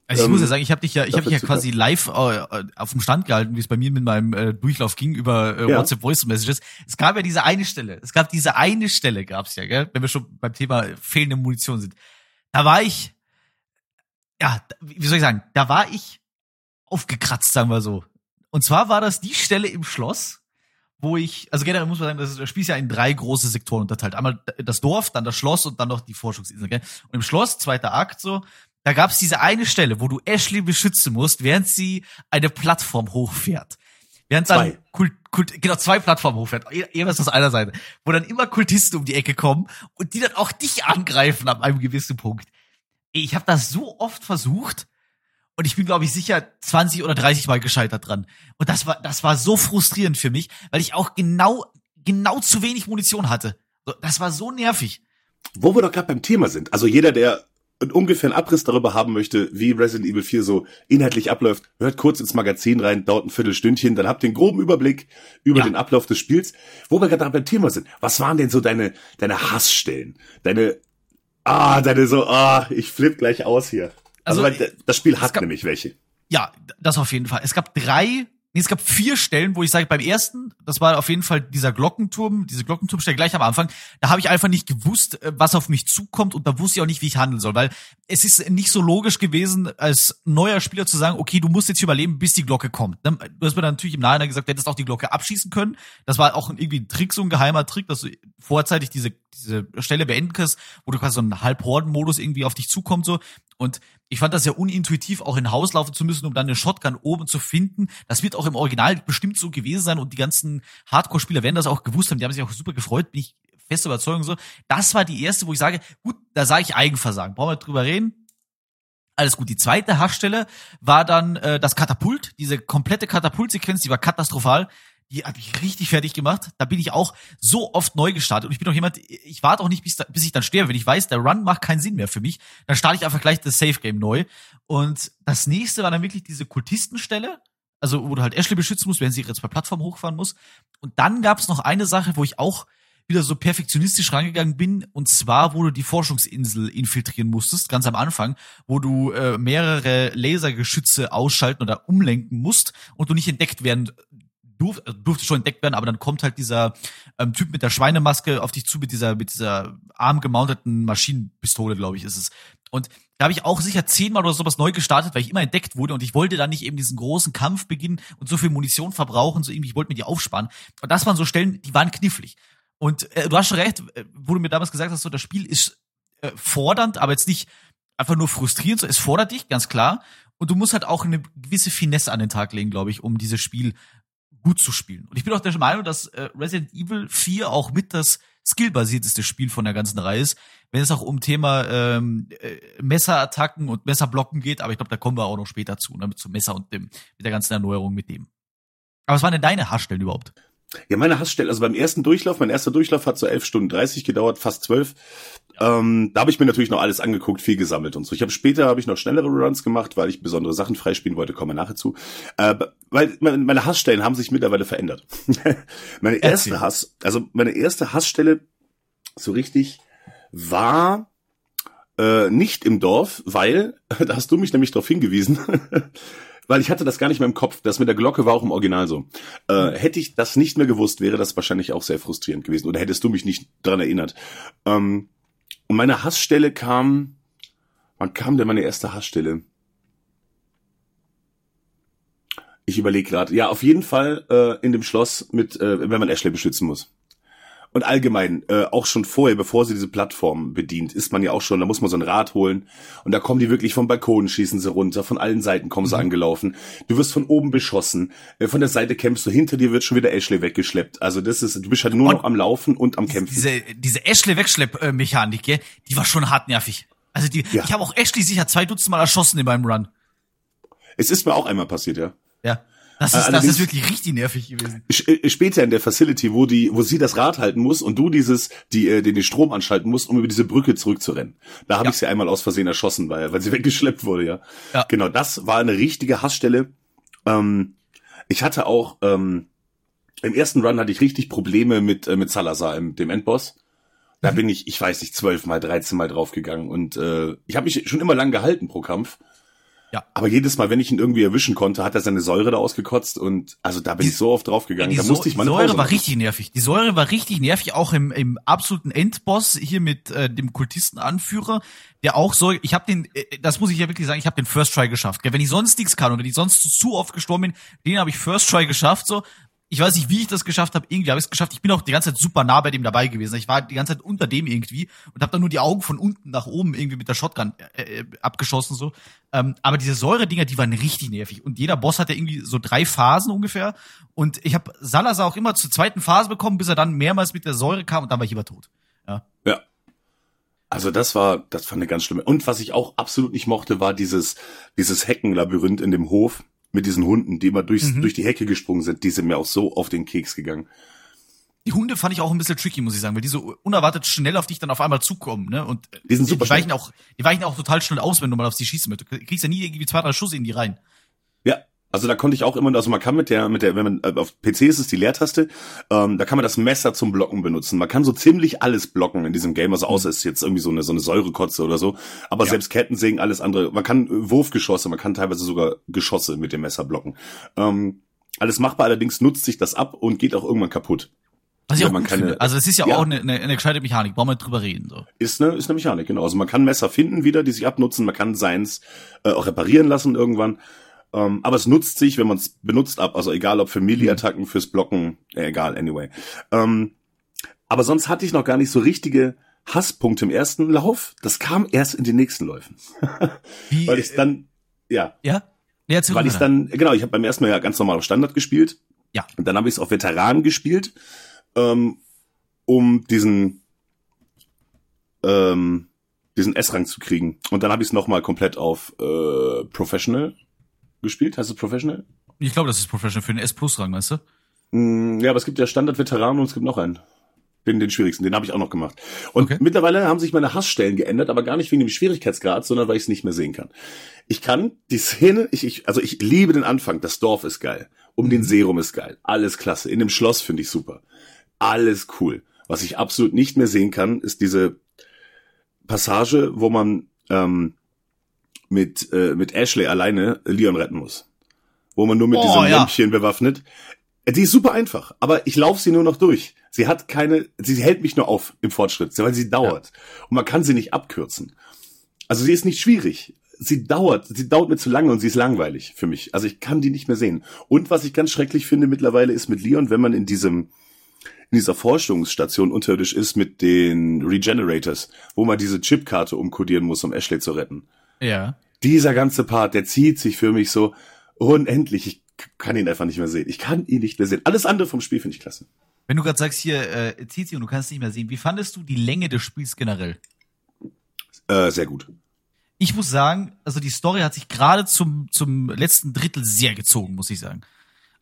Also ich Ähm, muss ja sagen, ich habe dich ja, ich habe dich ja quasi live äh, auf dem Stand gehalten, wie es bei mir mit meinem äh, Durchlauf ging über äh, Ja. WhatsApp Voice Messages. Es gab ja diese eine Stelle. Es gab diese eine Stelle, gab's ja, gell? Wenn wir schon beim Thema fehlende Munition sind. Da war ich, ja, wie soll ich sagen, da war ich aufgekratzt, sagen wir so. Und zwar war das die Stelle im Schloss, wo ich, also generell muss man sagen, das, ist, das Spiel ist ja in drei große Sektoren unterteilt. Einmal das Dorf, dann das Schloss und dann noch die Forschungsinsel. Gell? Und im Schloss, zweiter Akt so, da gab's diese eine Stelle, wo du Ashley beschützen musst, während sie eine Plattform hochfährt. Während dann Zwei. Kult, Kult, genau zwei Plattformen hochfährt, jeweils aus einer Seite, wo dann immer Kultisten um die Ecke kommen und die dann auch dich angreifen ab einem gewissen Punkt. Ich habe das so oft versucht und ich bin glaube ich sicher 20 oder 30 Mal gescheitert dran. Und das war das war so frustrierend für mich, weil ich auch genau genau zu wenig Munition hatte. Das war so nervig. Wo wir doch gerade beim Thema sind. Also jeder, der einen ungefähren Abriss darüber haben möchte, wie Resident Evil 4 so inhaltlich abläuft, hört kurz ins Magazin rein, dauert ein Viertelstündchen, dann habt ihr einen groben Überblick über Ja. den Ablauf des Spiels. Wo wir gerade beim Thema sind, was waren denn so deine, deine Hassstellen? Deine, ah, deine so, ah, ich flipp gleich aus hier. Also, Also, weil das Spiel hat gab- nämlich welche. Ja, das auf jeden Fall. Es gab drei, nee, es gab vier Stellen, wo ich sage, beim ersten, das war auf jeden Fall dieser Glockenturm, diese Glockenturmstelle gleich am Anfang, da habe ich einfach nicht gewusst, äh, was auf mich zukommt und da wusste ich auch nicht, wie ich handeln soll, weil es ist nicht so logisch gewesen, als neuer Spieler zu sagen, okay, du musst jetzt überleben, bis die Glocke kommt. Du hast mir dann natürlich im Nachhinein gesagt, du hättest auch die Glocke abschießen können. Das war auch irgendwie ein Trick, so ein geheimer Trick, dass du vorzeitig diese, diese Stelle beenden kannst, wo du quasi so einen Halbhorden-Modus irgendwie auf dich zukommt, so. Und ich fand das ja unintuitiv, auch in Haus laufen zu müssen, um dann eine Shotgun oben zu finden. Das wird auch im Original bestimmt so gewesen sein und die ganzen Hardcore-Spieler werden das auch gewusst haben. Die haben sich auch super gefreut, bin ich feste Überzeugung so. Das war die erste, wo ich sage, gut, da sage ich Eigenversagen. Brauchen wir drüber reden? Alles gut. Die zweite Hassstelle war dann äh, das Katapult. Diese komplette Katapultsequenz, die war katastrophal. Die hat mich richtig fertig gemacht. Da bin ich auch so oft neu gestartet. Und ich bin auch jemand, ich warte auch nicht, bis, bis ich dann sterbe. Wenn ich weiß, der Run macht keinen Sinn mehr für mich, dann starte ich einfach gleich das Safe Game neu. Und das nächste war dann wirklich diese Kultistenstelle. Also, wo du halt Ashley beschützen musst, wenn sie ihre zwei Plattformen hochfahren muss. Und dann gab es noch eine Sache, wo ich auch wieder so perfektionistisch rangegangen bin, und zwar, wo du die Forschungsinsel infiltrieren musstest, ganz am Anfang, wo du äh, mehrere Lasergeschütze ausschalten oder umlenken musst und du nicht entdeckt werden durf, also durfte schon entdeckt werden, aber dann kommt halt dieser ähm, Typ mit der Schweinemaske auf dich zu, mit dieser, mit dieser armgemounteten Maschinenpistole, glaube ich, ist es. Und da habe ich auch sicher zehnmal oder sowas neu gestartet, weil ich immer entdeckt wurde und ich wollte dann nicht eben diesen großen Kampf beginnen und so viel Munition verbrauchen, so irgendwie, ich wollte mir die aufsparen. Und das waren so Stellen, die waren knifflig. Und äh, du hast schon recht, äh, wo du mir damals gesagt hast, so das Spiel ist äh, fordernd, aber jetzt nicht einfach nur frustrierend, so es fordert dich, ganz klar. Und du musst halt auch eine gewisse Finesse an den Tag legen, glaube ich, um dieses Spiel gut zu spielen. Und ich bin auch der Meinung, dass äh, Resident Evil 4 auch mit das skillbasierteste Spiel von der ganzen Reihe ist, wenn es auch um Thema ähm, äh, Messerattacken und Messerblocken geht, aber ich glaube, da kommen wir auch noch später zu, ne, mit zum Messer und dem, mit der ganzen Erneuerung mit dem. Aber was waren denn deine Haarstellen überhaupt? Ja, meine Hassstelle, also beim ersten Durchlauf, mein erster Durchlauf hat so 11 Stunden 30 gedauert, fast 12. Ähm, da habe ich mir natürlich noch alles angeguckt, viel gesammelt und so. Ich habe später habe ich noch schnellere Runs gemacht, weil ich besondere Sachen freispielen wollte, komme nachher zu. Äh, weil meine, Hassstellen haben sich mittlerweile verändert. meine Erzähl. erste Hass, also meine erste Hassstelle so richtig war äh, nicht im Dorf, weil da hast du mich nämlich darauf hingewiesen. Weil ich hatte das gar nicht mehr im Kopf. Das mit der Glocke war auch im Original so. Äh, hätte ich das nicht mehr gewusst, wäre das wahrscheinlich auch sehr frustrierend gewesen. Oder hättest du mich nicht dran erinnert. Ähm, und meine Hassstelle kam. Wann kam denn meine erste Hassstelle? Ich überlege gerade. Ja, auf jeden Fall äh, in dem Schloss mit, äh, wenn man Ashley beschützen muss. Und allgemein, äh, auch schon vorher, bevor sie diese Plattform bedient, ist man ja auch schon, da muss man so ein Rad holen. Und da kommen die wirklich vom Balkon, schießen sie runter, von allen Seiten kommen sie angelaufen. Du wirst von oben beschossen, äh, von der Seite kämpfst du, hinter dir wird schon wieder Ashley weggeschleppt. Also das ist, du bist halt nur Und noch am Laufen und am Kämpfen. Diese, diese Ashley-Wegschlepp-Mechanik, gell, die war schon hartnervig. Also die, Ja. ich habe auch Ashley sicher zwei Dutzend Mal erschossen in meinem Run. es ist mir auch einmal passiert, ja. Ja. Das Äh, ist, das ist wirklich richtig nervig gewesen. Äh, Später in der Facility, wo die, wo sie das Rad halten muss und du dieses, die, äh, den, den Strom anschalten musst, um über diese Brücke zurückzurennen. Da habe Ja. ich sie einmal aus Versehen erschossen, weil, weil sie weggeschleppt wurde, ja. Ja. Genau, das war eine richtige Hassstelle. Ähm, ich hatte auch, ähm, im ersten Run hatte ich richtig Probleme mit, äh, mit Salazar, dem Endboss. Da bin ich, ich weiß nicht, zwölf mal, dreizehn mal draufgegangen und äh, ich habe mich schon immer lang gehalten pro Kampf. Ja. Aber jedes Mal, wenn ich ihn irgendwie erwischen konnte, hat er seine Säure da ausgekotzt und also da bin ich so oft draufgegangen. Die, Da musste ich die meine Säure Pause war machen. richtig nervig. Die Säure war richtig nervig, auch im, im absoluten Endboss hier mit äh, dem Kultistenanführer, der auch so, ich habe den, äh, das muss ich ja wirklich sagen, ich habe den First Try geschafft. Gell? Wenn ich sonst nichts kann wenn ich sonst zu oft gestorben bin, den habe ich First Try geschafft. So, ich weiß nicht, wie ich das geschafft habe. Irgendwie habe ich es geschafft. Ich bin auch die ganze Zeit super nah bei dem dabei gewesen. Ich war die ganze Zeit unter dem irgendwie und habe dann nur die Augen von unten nach oben irgendwie mit der Shotgun äh, äh, abgeschossen so. Ähm, aber diese Säure-Dinger, die waren richtig nervig. Und jeder Boss hat ja irgendwie so drei Phasen ungefähr. Und ich habe Salazar auch immer zur zweiten Phase bekommen, bis er dann mehrmals mit der Säure kam und dann war ich immer tot. Ja. Ja. Also das war, das war eine ganz schlimme. Und was ich auch absolut nicht mochte, war dieses, dieses Heckenlabyrinth in dem Hof mit diesen Hunden, die immer durchs, Mhm. durch die Hecke gesprungen sind. Die sind mir auch so auf den Keks gegangen. Die Hunde fand ich auch ein bisschen tricky, muss ich sagen, weil die so unerwartet schnell auf dich dann auf einmal zukommen, ne? Und Die sind super die weichen auch, die weichen auch total schnell aus, wenn du mal auf sie schießen möchtest. Du kriegst ja nie irgendwie zwei, drei Schuss in die rein. Also da konnte ich auch immer, also man kann mit der, mit der, wenn man äh, auf PC ist es die Leertaste, ähm, da kann man das Messer zum Blocken benutzen. Man kann so ziemlich alles blocken in diesem Game, also außer es ist jetzt irgendwie so eine so eine Säurekotze oder so. Aber Ja. selbst Kettensägen, alles andere. Man kann äh, Wurfgeschosse, man kann teilweise sogar Geschosse mit dem Messer blocken. Ähm, alles machbar, allerdings nutzt sich das ab und geht auch irgendwann kaputt. Was ich auch man gut kann finde. eine- Also es ist ja, Ja. auch eine, eine, eine gescheite Mechanik, brauchen wir drüber reden. So. Ist eine, ist eine Mechanik, genau. Also man kann Messer finden wieder, die sich abnutzen, man kann seins äh, auch reparieren lassen irgendwann. Ähm, aber es nutzt sich, wenn man es benutzt ab, also egal ob für Melee-Attacken, fürs Blocken, äh, egal, anyway. Ähm, aber sonst hatte ich noch gar nicht so richtige Hasspunkte im ersten Lauf. Das kam erst in den nächsten Läufen. Wie, Weil ich dann, ja, ja? Ja, weil ich dann, genau, ich habe beim ersten Mal ja ganz normal auf Standard gespielt. Ja. Und dann habe ich es auf Veteran gespielt, ähm, um diesen, ähm, diesen S-Rang zu kriegen. Und dann habe ich es nochmal komplett auf äh, Professional gespielt. Heißt es Professional? Ich glaube, das ist Professional für den S-Plus-Rang, weißt du? Mm, ja, aber es gibt ja Standard-Veteran und es gibt noch einen. Den, den schwierigsten, den habe ich auch noch gemacht. Und Okay. mittlerweile haben sich meine Hassstellen geändert, aber gar nicht wegen dem Schwierigkeitsgrad, sondern weil ich es nicht mehr sehen kann. Ich kann die Szene, ich, ich, also ich liebe den Anfang, das Dorf ist geil. Um den See rum ist geil. Alles klasse. In dem Schloss finde ich super. Alles cool. Was ich absolut nicht mehr sehen kann, ist diese Passage, wo man ähm, mit, äh, mit Ashley alleine Leon retten muss. Wo man nur mit Oh, diesem ja. Lämpchen bewaffnet. Die ist super einfach, aber ich laufe sie nur noch durch. Sie hat keine, sie hält mich nur auf im Fortschritt, weil sie dauert. Und man kann sie nicht abkürzen. Also sie ist nicht schwierig. Sie dauert, sie dauert mir zu lange und sie ist langweilig für mich. Also ich kann die nicht mehr sehen. Und was ich ganz schrecklich finde mittlerweile ist mit Leon, wenn man in diesem, in dieser Forschungsstation unterirdisch ist mit den Regenerators, wo man diese Chipkarte umkodieren muss, um Ashley zu retten. Ja. Dieser ganze Part, der zieht sich für mich so unendlich. Ich kann ihn einfach nicht mehr sehen. Ich kann ihn nicht mehr sehen. Alles andere vom Spiel finde ich klasse. Wenn du gerade sagst, hier, äh, Tizi, und du kannst nicht mehr sehen, wie fandest du die Länge des Spiels generell? Äh, sehr gut. Ich muss sagen, also die Story hat sich gerade zum, zum letzten Drittel sehr gezogen, muss ich sagen.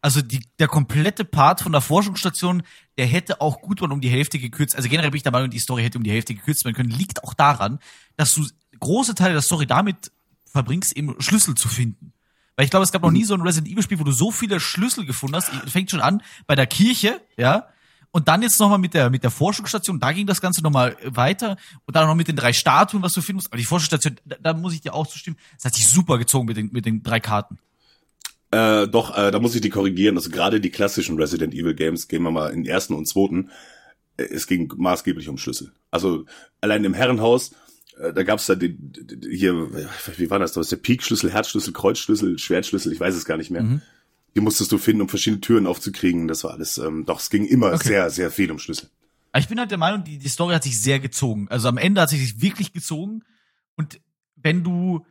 Also die, der komplette Part von der Forschungsstation, der hätte auch gut mal um die Hälfte gekürzt. Also generell bin ich der Meinung, die Story hätte um die Hälfte gekürzt werden können. Liegt auch daran, dass du große Teile der Story damit verbringst, eben Schlüssel zu finden. Weil ich glaube, es gab noch nie so ein Resident Evil Spiel, wo du so viele Schlüssel gefunden hast. Fängt schon an bei der Kirche, ja. Und dann jetzt nochmal mit der, mit der Forschungsstation, da ging das Ganze nochmal weiter. Und dann noch mit den drei Statuen, was du finden musst. Aber die Forschungsstation, da, da muss ich dir auch zustimmen, das hat sich super gezogen mit den, mit den drei Karten. Äh, doch, äh, da muss ich die korrigieren. Also gerade die klassischen Resident Evil Games, gehen wir mal in den ersten und zweiten, äh, es ging maßgeblich um Schlüssel. Also allein im Herrenhaus, da gab's da die, hier, wie war das? Da ist der Peak-Schlüssel, Herzschlüssel, Kreuzschlüssel, Schwertschlüssel, ich weiß es gar nicht mehr. Mhm. Die musstest du finden, um verschiedene Türen aufzukriegen. Das war alles. Ähm, doch, es ging immer Okay. sehr, sehr viel um Schlüssel. Ich bin halt der Meinung, die, die Story hat sich sehr gezogen. Also am Ende hat sie sich wirklich gezogen. Und wenn du,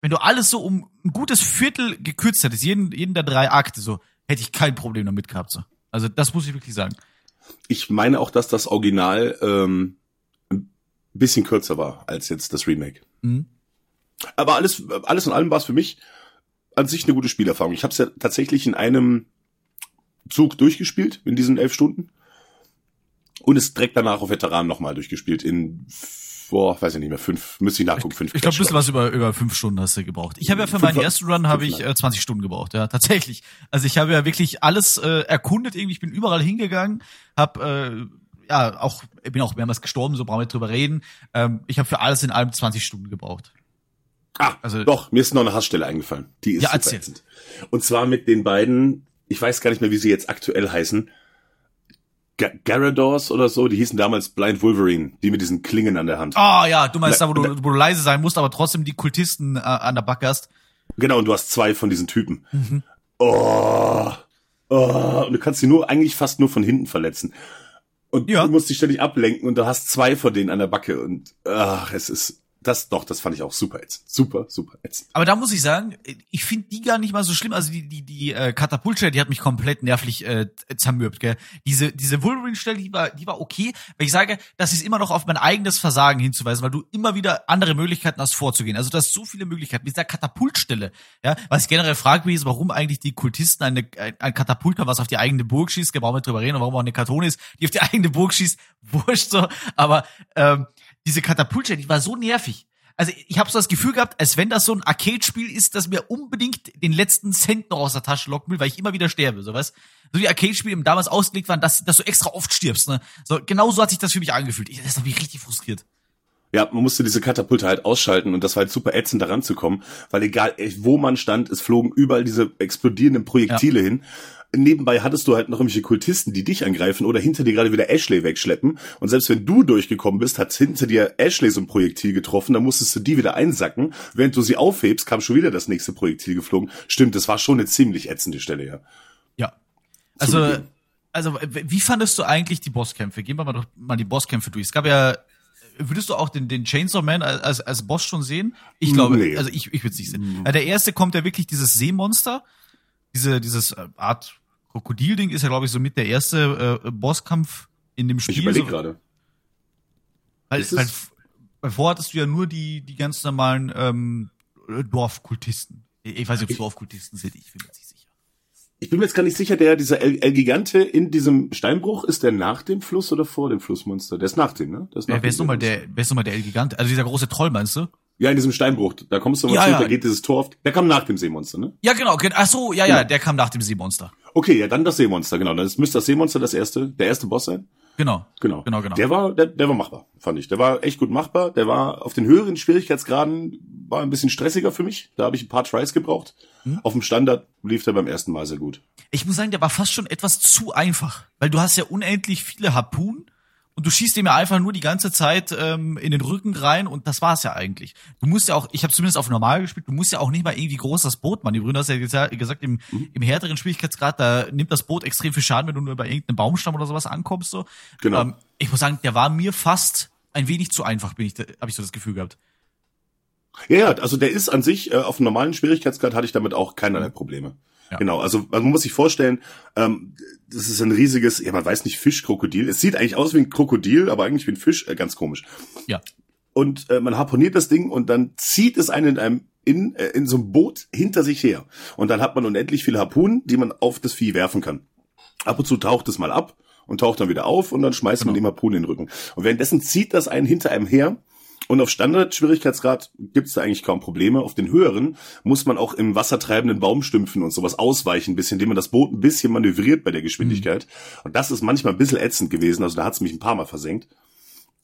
wenn du alles so um ein gutes Viertel gekürzt hättest, jeden, jeden der drei Akte, so, hätte ich kein Problem damit gehabt. So. Also das muss ich wirklich sagen. Ich meine auch, dass das Original ähm, bisschen kürzer war als jetzt das Remake. Mhm. Aber alles, alles in allem war es für mich an sich eine gute Spielerfahrung. Ich habe es ja tatsächlich in einem Zug durchgespielt, in diesen elf Stunden. Und es direkt danach auf Veteran nochmal durchgespielt. In, boah, weiß ich nicht mehr, fünf, müsste ich nachgucken, fünf Ich glaube, ein bisschen was über, über fünf Stunden hast du gebraucht. Ich habe ja für Fünf- meinen ersten Run habe ich äh, 20 Stunden gebraucht, ja, tatsächlich. Also ich habe ja wirklich alles äh, erkundet irgendwie, ich bin überall hingegangen, habe äh, ja auch bin auch mehrmals gestorben, so brauchen wir nicht drüber reden. Ähm, ich habe für alles in allem 20 Stunden gebraucht. Ah, Also- doch, mir ist noch eine Hassstelle eingefallen. Die ist Ja, super ätzend. Und zwar mit den beiden, ich weiß gar nicht mehr, wie sie jetzt aktuell heißen, Ga Garadors oder so, die hießen damals Blind Wolverine, die mit diesen Klingen an der Hand. Ah ja, du meinst da, wo du, wo du leise sein musst, aber trotzdem die Kultisten äh, an der Backe hast. Genau, und du hast zwei von diesen Typen. Mhm. Oh, oh, und du kannst sie nur eigentlich fast nur von hinten verletzen. Und Ja. du musst dich ständig ablenken und du hast zwei von denen an der Backe und ach, es ist das doch, das fand ich auch super ätzend. Super, super ätzend. Aber da muss ich sagen, ich finde die gar nicht mal so schlimm. Also die die die äh, Katapultstelle, die hat mich komplett nervlich äh, zermürbt. Gell? Diese diese Wolverine-Stelle, die war die war okay, weil ich sage, das ist immer noch auf mein eigenes Versagen hinzuweisen, weil du immer wieder andere Möglichkeiten hast vorzugehen. Also du hast so viele Möglichkeiten mit dieser Katapultstelle. Ja, was ich generell frage, ist, warum eigentlich die Kultisten eine, ein, ein Katapult haben, was auf die eigene Burg schießt. Wir brauchen nicht drüber reden, und warum auch eine Karton ist, die auf die eigene Burg schießt. Wurscht so. Aber ähm, diese Katapultstelle, die war so nervig. Also ich habe so das Gefühl gehabt, als wenn das so ein Arcade-Spiel ist, das mir unbedingt den letzten Cent noch aus der Tasche locken will, weil ich immer wieder sterbe, so was. So wie Arcade-Spiele damals ausgelegt waren, dass, dass du extra oft stirbst. Ne? So, genau so hat sich das für mich angefühlt. Ich, das hat mich richtig frustriert. Ja, man musste diese Katapulte halt ausschalten und das war halt super ätzend, da ranzukommen, weil egal wo man stand, es flogen überall diese explodierenden Projektile hin. Nebenbei hattest du halt noch irgendwelche Kultisten, die dich angreifen oder hinter dir gerade wieder Ashley wegschleppen. Und selbst wenn du durchgekommen bist, hat hinter dir Ashley so ein Projektil getroffen, dann musstest du die wieder einsacken. Während du sie aufhebst, kam schon wieder das nächste Projektil geflogen. Stimmt, das war schon eine ziemlich ätzende Stelle, ja. Ja. Also, Zugegeben. also wie fandest du eigentlich die Bosskämpfe? Gehen wir mal doch mal die Bosskämpfe durch. Es gab ja, würdest du auch den, den Chainsaw Man als, als, Boss schon sehen? Ich glaube, Nee. also ich, ich würde es nicht sehen. Der erste kommt ja wirklich dieses Seemonster, diese, dieses äh, Art Krokodilding ist ja, glaube ich, so mit der erste äh, Bosskampf in dem Ich Spiel. überlege so, gerade. weil vorher hattest du ja nur die, die ganz normalen ähm, Dorfkultisten. Ich ich weiß nicht, ob es Dorfkultisten sind, ich bin mir jetzt nicht sicher. Ich bin mir jetzt gar nicht sicher, der, dieser El, El Gigante in diesem Steinbruch, ist der nach dem Fluss oder vor dem Flussmonster? Der ist nach dem, ne? Der ist nach Wer, wer ist nochmal der, wer ist nochmal der El Gigant? Also dieser große Troll, meinst du? Ja, in diesem Steinbruch. Da kommst du mal Ja, zu, ja. da geht dieses Tor auf. Der kam nach dem Seemonster, ne? Ja, genau. Ach so, ja, ja, Genau. der kam nach dem Seemonster. Okay, ja, dann das Seemonster, genau. Dann müsste das Seemonster das erste, der erste Boss sein. Genau. Genau. Genau, genau. Der war, der, der war machbar, fand ich. Der war echt gut machbar. Der war auf den höheren Schwierigkeitsgraden war ein bisschen stressiger für mich. Da habe ich ein paar Tries gebraucht. Hm? Auf dem Standard lief der beim ersten Mal sehr gut. Ich muss sagen, der war fast schon etwas zu einfach. Weil du hast ja unendlich viele Harpunen und du schießt dem ja einfach nur die ganze Zeit ähm, in den Rücken rein und das war's ja eigentlich. Du musst ja auch, ich habe zumindest auf normal gespielt, du musst ja auch nicht mal irgendwie groß das Boot manövrieren. Du hast ja gesa- gesagt, im, Mhm. im härteren Schwierigkeitsgrad, da nimmt das Boot extrem viel Schaden, wenn du nur bei irgendeinem Baumstamm oder sowas ankommst. So. Genau. Ähm, ich muss sagen, der war mir fast ein wenig zu einfach, bin ich, habe ich so das Gefühl gehabt. Ja, ja, also der ist an sich, äh, auf einem normalen Schwierigkeitsgrad hatte ich damit auch keinerlei Probleme. Ja. Genau, also, man muss sich vorstellen, ähm, das ist ein riesiges, ja man weiß nicht, Fischkrokodil. Es sieht eigentlich aus wie ein Krokodil, aber eigentlich wie ein Fisch, äh, ganz komisch. Ja. Und äh, man harponiert das Ding und dann zieht es einen in einem in, äh, in so einem Boot hinter sich her. Und dann hat man unendlich viele Harpunen, die man auf das Vieh werfen kann. Ab und zu taucht es mal ab und taucht dann wieder auf und dann schmeißt man Genau. dem Harpunen in den Rücken. Und währenddessen zieht das einen hinter einem her. Und auf Standard-Schwierigkeitsgrad gibt es da eigentlich kaum Probleme. Auf den höheren muss man auch im wassertreibenden Baumstümpfen und sowas ausweichen, ein bisschen, indem man das Boot ein bisschen manövriert bei der Geschwindigkeit. Und das ist manchmal ein bisschen ätzend gewesen. Also da hat es mich ein paar Mal versenkt.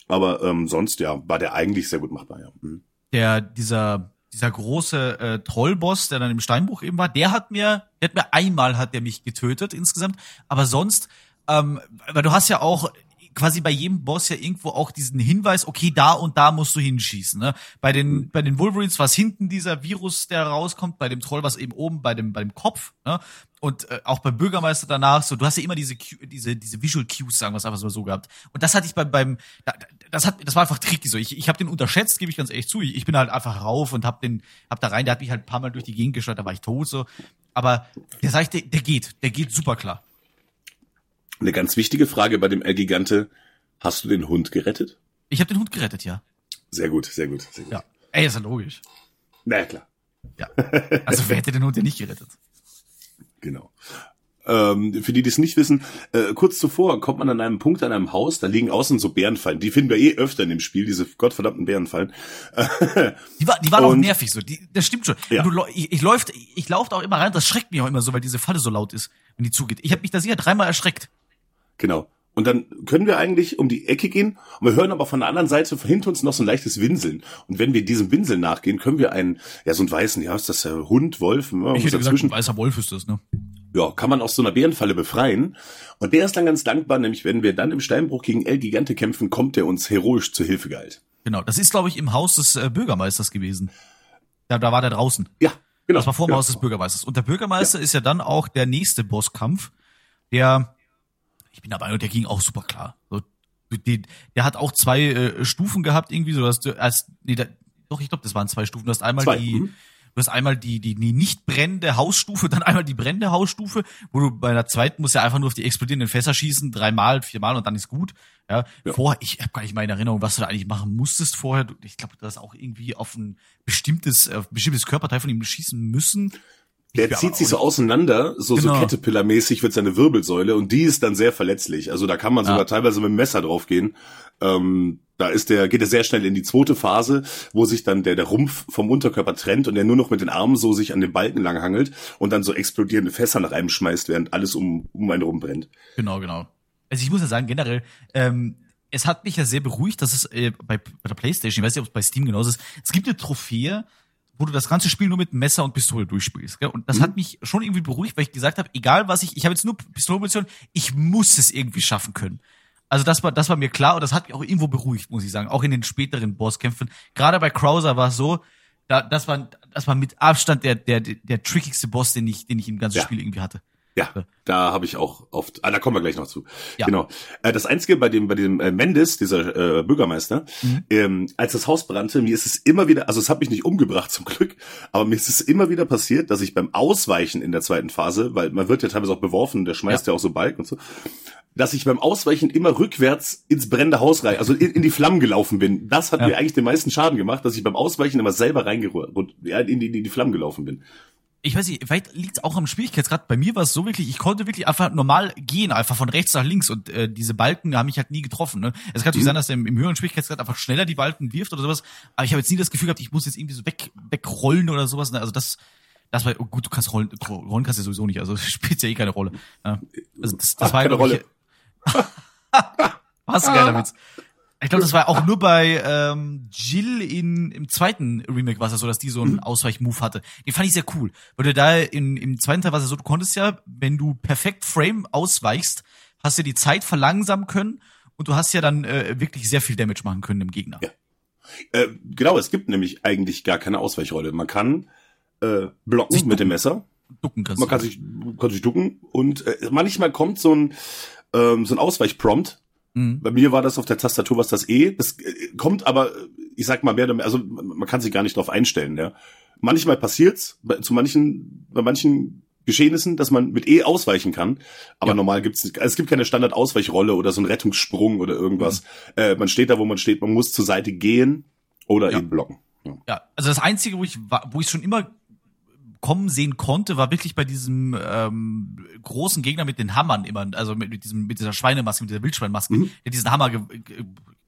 Aber ähm, sonst, ja, war der eigentlich sehr gut machbar, ja. Mhm. der dieser dieser große äh, Trollboss, der dann im Steinbruch eben war, der hat mir, der hat mir einmal hat der mich getötet insgesamt, aber sonst, ähm, weil du hast ja auch quasi bei jedem Boss ja irgendwo auch diesen Hinweis, okay, da und da musst du hinschießen. Ne? Bei den bei den Wolverines war es hinten dieser Virus, der rauskommt, bei dem Troll war es eben oben bei dem beim Kopf. Ne? Und äh, auch beim Bürgermeister danach, so du hast ja immer diese diese diese Visual Cues, sagen wir es einfach so so gehabt. Und das hatte ich beim beim da- da- das hat das war einfach tricky so. Ich ich habe den unterschätzt, gebe ich ganz ehrlich zu. Ich, ich bin halt einfach rauf und hab den hab da rein, der hat mich halt ein paar mal durch die Gegend gesteuert, da war ich tot so. Aber der sag ich, der, der geht, der geht super klar. Eine ganz wichtige Frage bei dem El Gigante. Hast du den Hund gerettet? Ich habe den Hund gerettet, ja. Sehr gut, sehr gut, sehr gut. Ja. Ey, ist ja logisch. Na ja, klar. Ja. Also wer hätte den Hund ja nicht gerettet? Genau. Ähm, für die, die es nicht wissen, äh, kurz zuvor kommt man an einem Punkt an einem Haus, da liegen außen so Bärenfallen. Die finden wir eh öfter in dem Spiel, diese gottverdammten Bärenfallen. Die, war, die waren auch Und- nervig so. Die, das stimmt schon. Ja. Du, ich, ich läuft, ich laufe da auch immer rein. Das schreckt mich auch immer so, weil diese Falle so laut ist, wenn die zugeht. Ich habe mich da sicher dreimal erschreckt. Genau. Und dann können wir eigentlich um die Ecke gehen und wir hören aber von der anderen Seite hinter uns noch so ein leichtes Winseln. Und wenn wir diesem Winseln nachgehen, können wir einen, ja, so einen weißen, ja, ist das der Hund, Wolf, ne, Ich hätte dazwischen, gesagt, ein weißer Wolf ist das, ne? ja, kann man aus so einer Bärenfalle befreien. Und der ist dann ganz dankbar, nämlich wenn wir dann im Steinbruch gegen El Gigante kämpfen, kommt er uns heroisch zur Hilfe geeilt. Genau. Das ist, glaube ich, im Haus des äh, Bürgermeisters gewesen. Da, da war der draußen. Ja, genau. Das war vor dem genau. Haus des Bürgermeisters. Und der Bürgermeister ist ja dann auch der nächste Bosskampf, der, ich bin dabei und der ging auch super klar. So, die, der hat auch zwei äh, Stufen gehabt, irgendwie so, dass du als, nee, da, doch, ich glaube, das waren zwei Stufen. Du hast einmal Zwei, die, mhm. du hast einmal die, die, die nicht brennende Hausstufe, dann einmal die brennende Hausstufe, wo du bei der zweiten musst ja einfach nur auf die explodierenden Fässer schießen, dreimal, viermal und dann ist gut. Ja, Ja. vorher, ich habe gar nicht mal in Erinnerung, was du da eigentlich machen musstest vorher. Ich glaube, du hast auch irgendwie auf ein bestimmtes, auf ein bestimmtes Körperteil von ihm schießen müssen. Der zieht sich so auseinander, so, so Genau. Caterpillar-mäßig wird seine Wirbelsäule und die ist dann sehr verletzlich. Also da kann man sogar Ja. teilweise mit dem Messer draufgehen. Ähm, da ist der, geht er sehr schnell in die zweite Phase, wo sich dann der, der Rumpf vom Unterkörper trennt und er nur noch mit den Armen so sich an den Balken lang hangelt und dann so explodierende Fässer nach einem schmeißt, während alles um, um einen rum brennt. Genau, genau. Also ich muss ja sagen, generell, ähm, es hat mich ja sehr beruhigt, dass es äh, bei, bei der Playstation, ich weiß nicht, ob es bei Steam genauso ist, es gibt eine Trophäe, wo du das ganze Spiel nur mit Messer und Pistole durchspielst. Gell? Und das hat mich schon irgendwie beruhigt, weil ich gesagt habe, egal was ich, ich habe jetzt nur Pistolenmunition, ich muss es irgendwie schaffen können. Also das war, das war mir klar und das hat mich auch irgendwo beruhigt, muss ich sagen. Auch in den späteren Bosskämpfen. Gerade bei Krauser war es so, da, das war, das war mit Abstand der, der, der trickigste Boss, den ich, den ich im ganzen Ja. Spiel irgendwie hatte. Ja, da habe ich auch oft, ah, da kommen wir gleich noch zu. Ja. Genau. Äh, das Einzige bei dem, bei dem äh, Mendes, dieser äh, Bürgermeister, Mhm. ähm, als das Haus brannte, mir ist es immer wieder, also es hat mich nicht umgebracht zum Glück, aber mir ist es immer wieder passiert, dass ich beim Ausweichen in der zweiten Phase, weil man wird ja teilweise auch beworfen, der schmeißt ja, auch so Balken und so, dass ich beim Ausweichen immer rückwärts ins brennende Haus rein, also in, in die Flammen gelaufen bin. Das hat Ja. mir eigentlich den meisten Schaden gemacht, dass ich beim Ausweichen immer selber reingerührt und ja, in die, in die Flammen gelaufen bin. Ich weiß nicht, vielleicht liegt es auch am Schwierigkeitsgrad. Bei mir war es so wirklich, ich konnte wirklich einfach normal gehen, einfach von rechts nach links und äh, diese Balken haben mich halt nie getroffen. Ne? Es kann natürlich sein, dass er im, im höheren Schwierigkeitsgrad einfach schneller die Balken wirft oder sowas, aber ich habe jetzt nie das Gefühl gehabt, ich muss jetzt irgendwie so weg, wegrollen oder sowas. Ne? Also das, das war oh gut, du kannst rollen, rollen kannst du sowieso nicht, also spielt ja eh keine Rolle. Ja. Also das, das Ach, war keine ich, Rolle. Hast du geiler Witz. Ich glaube, das war auch nur bei ähm, Jill in, im zweiten Remake war es ja so, dass die so einen Ausweichmove hatte. Den fand ich sehr cool. Weil du da in, im zweiten Teil war es ja so, du konntest ja, wenn du perfekt Frame ausweichst, hast du die Zeit verlangsamen können und du hast ja dann äh, wirklich sehr viel Damage machen können dem Gegner. Ja. Äh, genau, es gibt nämlich eigentlich gar keine Ausweichrolle. Man kann äh, blocken Sich mit dem ducken. Messer. Ducken kannst Man du. kann sich, kann sich ducken und äh, manchmal kommt so ein ähm, so ein Ausweichprompt. Mhm. Bei mir war das auf der Tastatur was das E. Das äh, kommt aber, ich sag mal mehr, oder mehr- also man kann sich gar nicht drauf einstellen. Ja. Manchmal passiert's, bei, zu manchen, bei manchen Geschehnissen, dass man mit E ausweichen kann, aber Ja. normal gibt's. Also es gibt keine Standard-Ausweichrolle oder so einen Rettungssprung oder irgendwas. Äh, man steht da, wo man steht, man muss zur Seite gehen oder Ja. eben blocken. Ja. Ja, also das Einzige, wo ich, wo ich schon immer kommen sehen konnte, war wirklich bei diesem ähm, großen Gegner mit den Hammern immer, also mit, mit diesem mit dieser Schweinemaske, mit dieser Wildschweinmaske, Mhm. der diesen Hammer ge ge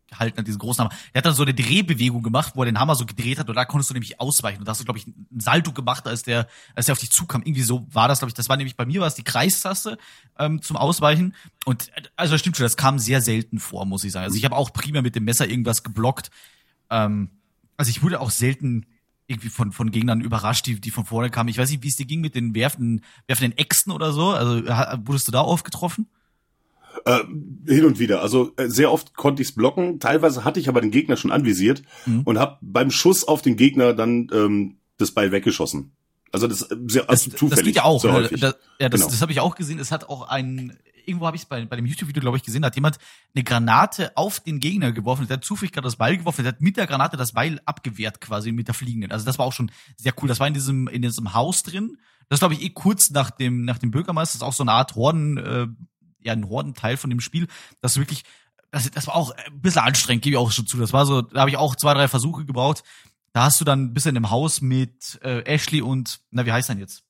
gehalten hat, diesen großen Hammer. Der hat dann so eine Drehbewegung gemacht, wo er den Hammer so gedreht hat und da konntest du nämlich ausweichen. Und da hast du, glaube ich, einen Salto gemacht, als der, als der auf dich zukam. Irgendwie so war das, glaube ich. Das war nämlich bei mir war es die Kreistaste ähm, zum Ausweichen. Und also stimmt schon, das kam sehr selten vor, muss ich sagen. Also ich habe auch primär mit dem Messer irgendwas geblockt. Ähm, also ich wurde auch selten irgendwie von, von Gegnern überrascht, die, die von vorne kamen. Ich weiß nicht, wie es dir ging mit den werfenden, werfenden Äxten oder so. Also wurdest du da aufgetroffen? Äh, hin und wieder. Also äh, sehr oft konnte ich's blocken. Teilweise hatte ich aber den Gegner schon anvisiert Mhm. und habe beim Schuss auf den Gegner dann ähm, das Beil weggeschossen. Also das äh, sehr also das, zufällig. das geht ja auch. Ne? Das, ja, das, Genau. das habe ich auch gesehen. Es hat auch ein, irgendwo habe ich es bei, bei dem YouTube-Video, glaube ich, gesehen, da hat jemand eine Granate auf den Gegner geworfen. Der hat zufällig gerade das Beil geworfen. Der hat mit der Granate das Beil abgewehrt quasi mit der fliegenden. Also das war auch schon sehr cool. Das war in diesem, in diesem Haus drin. Das glaube ich eh kurz nach dem, nach dem Bürgermeister. Das ist auch so eine Art Horden, äh, ja, ein Hordenteil von dem Spiel. Das wirklich, das, das war auch ein bisschen anstrengend, gebe ich auch schon zu. Das war so, da habe ich auch zwei, drei Versuche gebraucht. Da hast du dann ein bisschen im Haus mit äh, Ashley und, na, wie heißt er denn jetzt?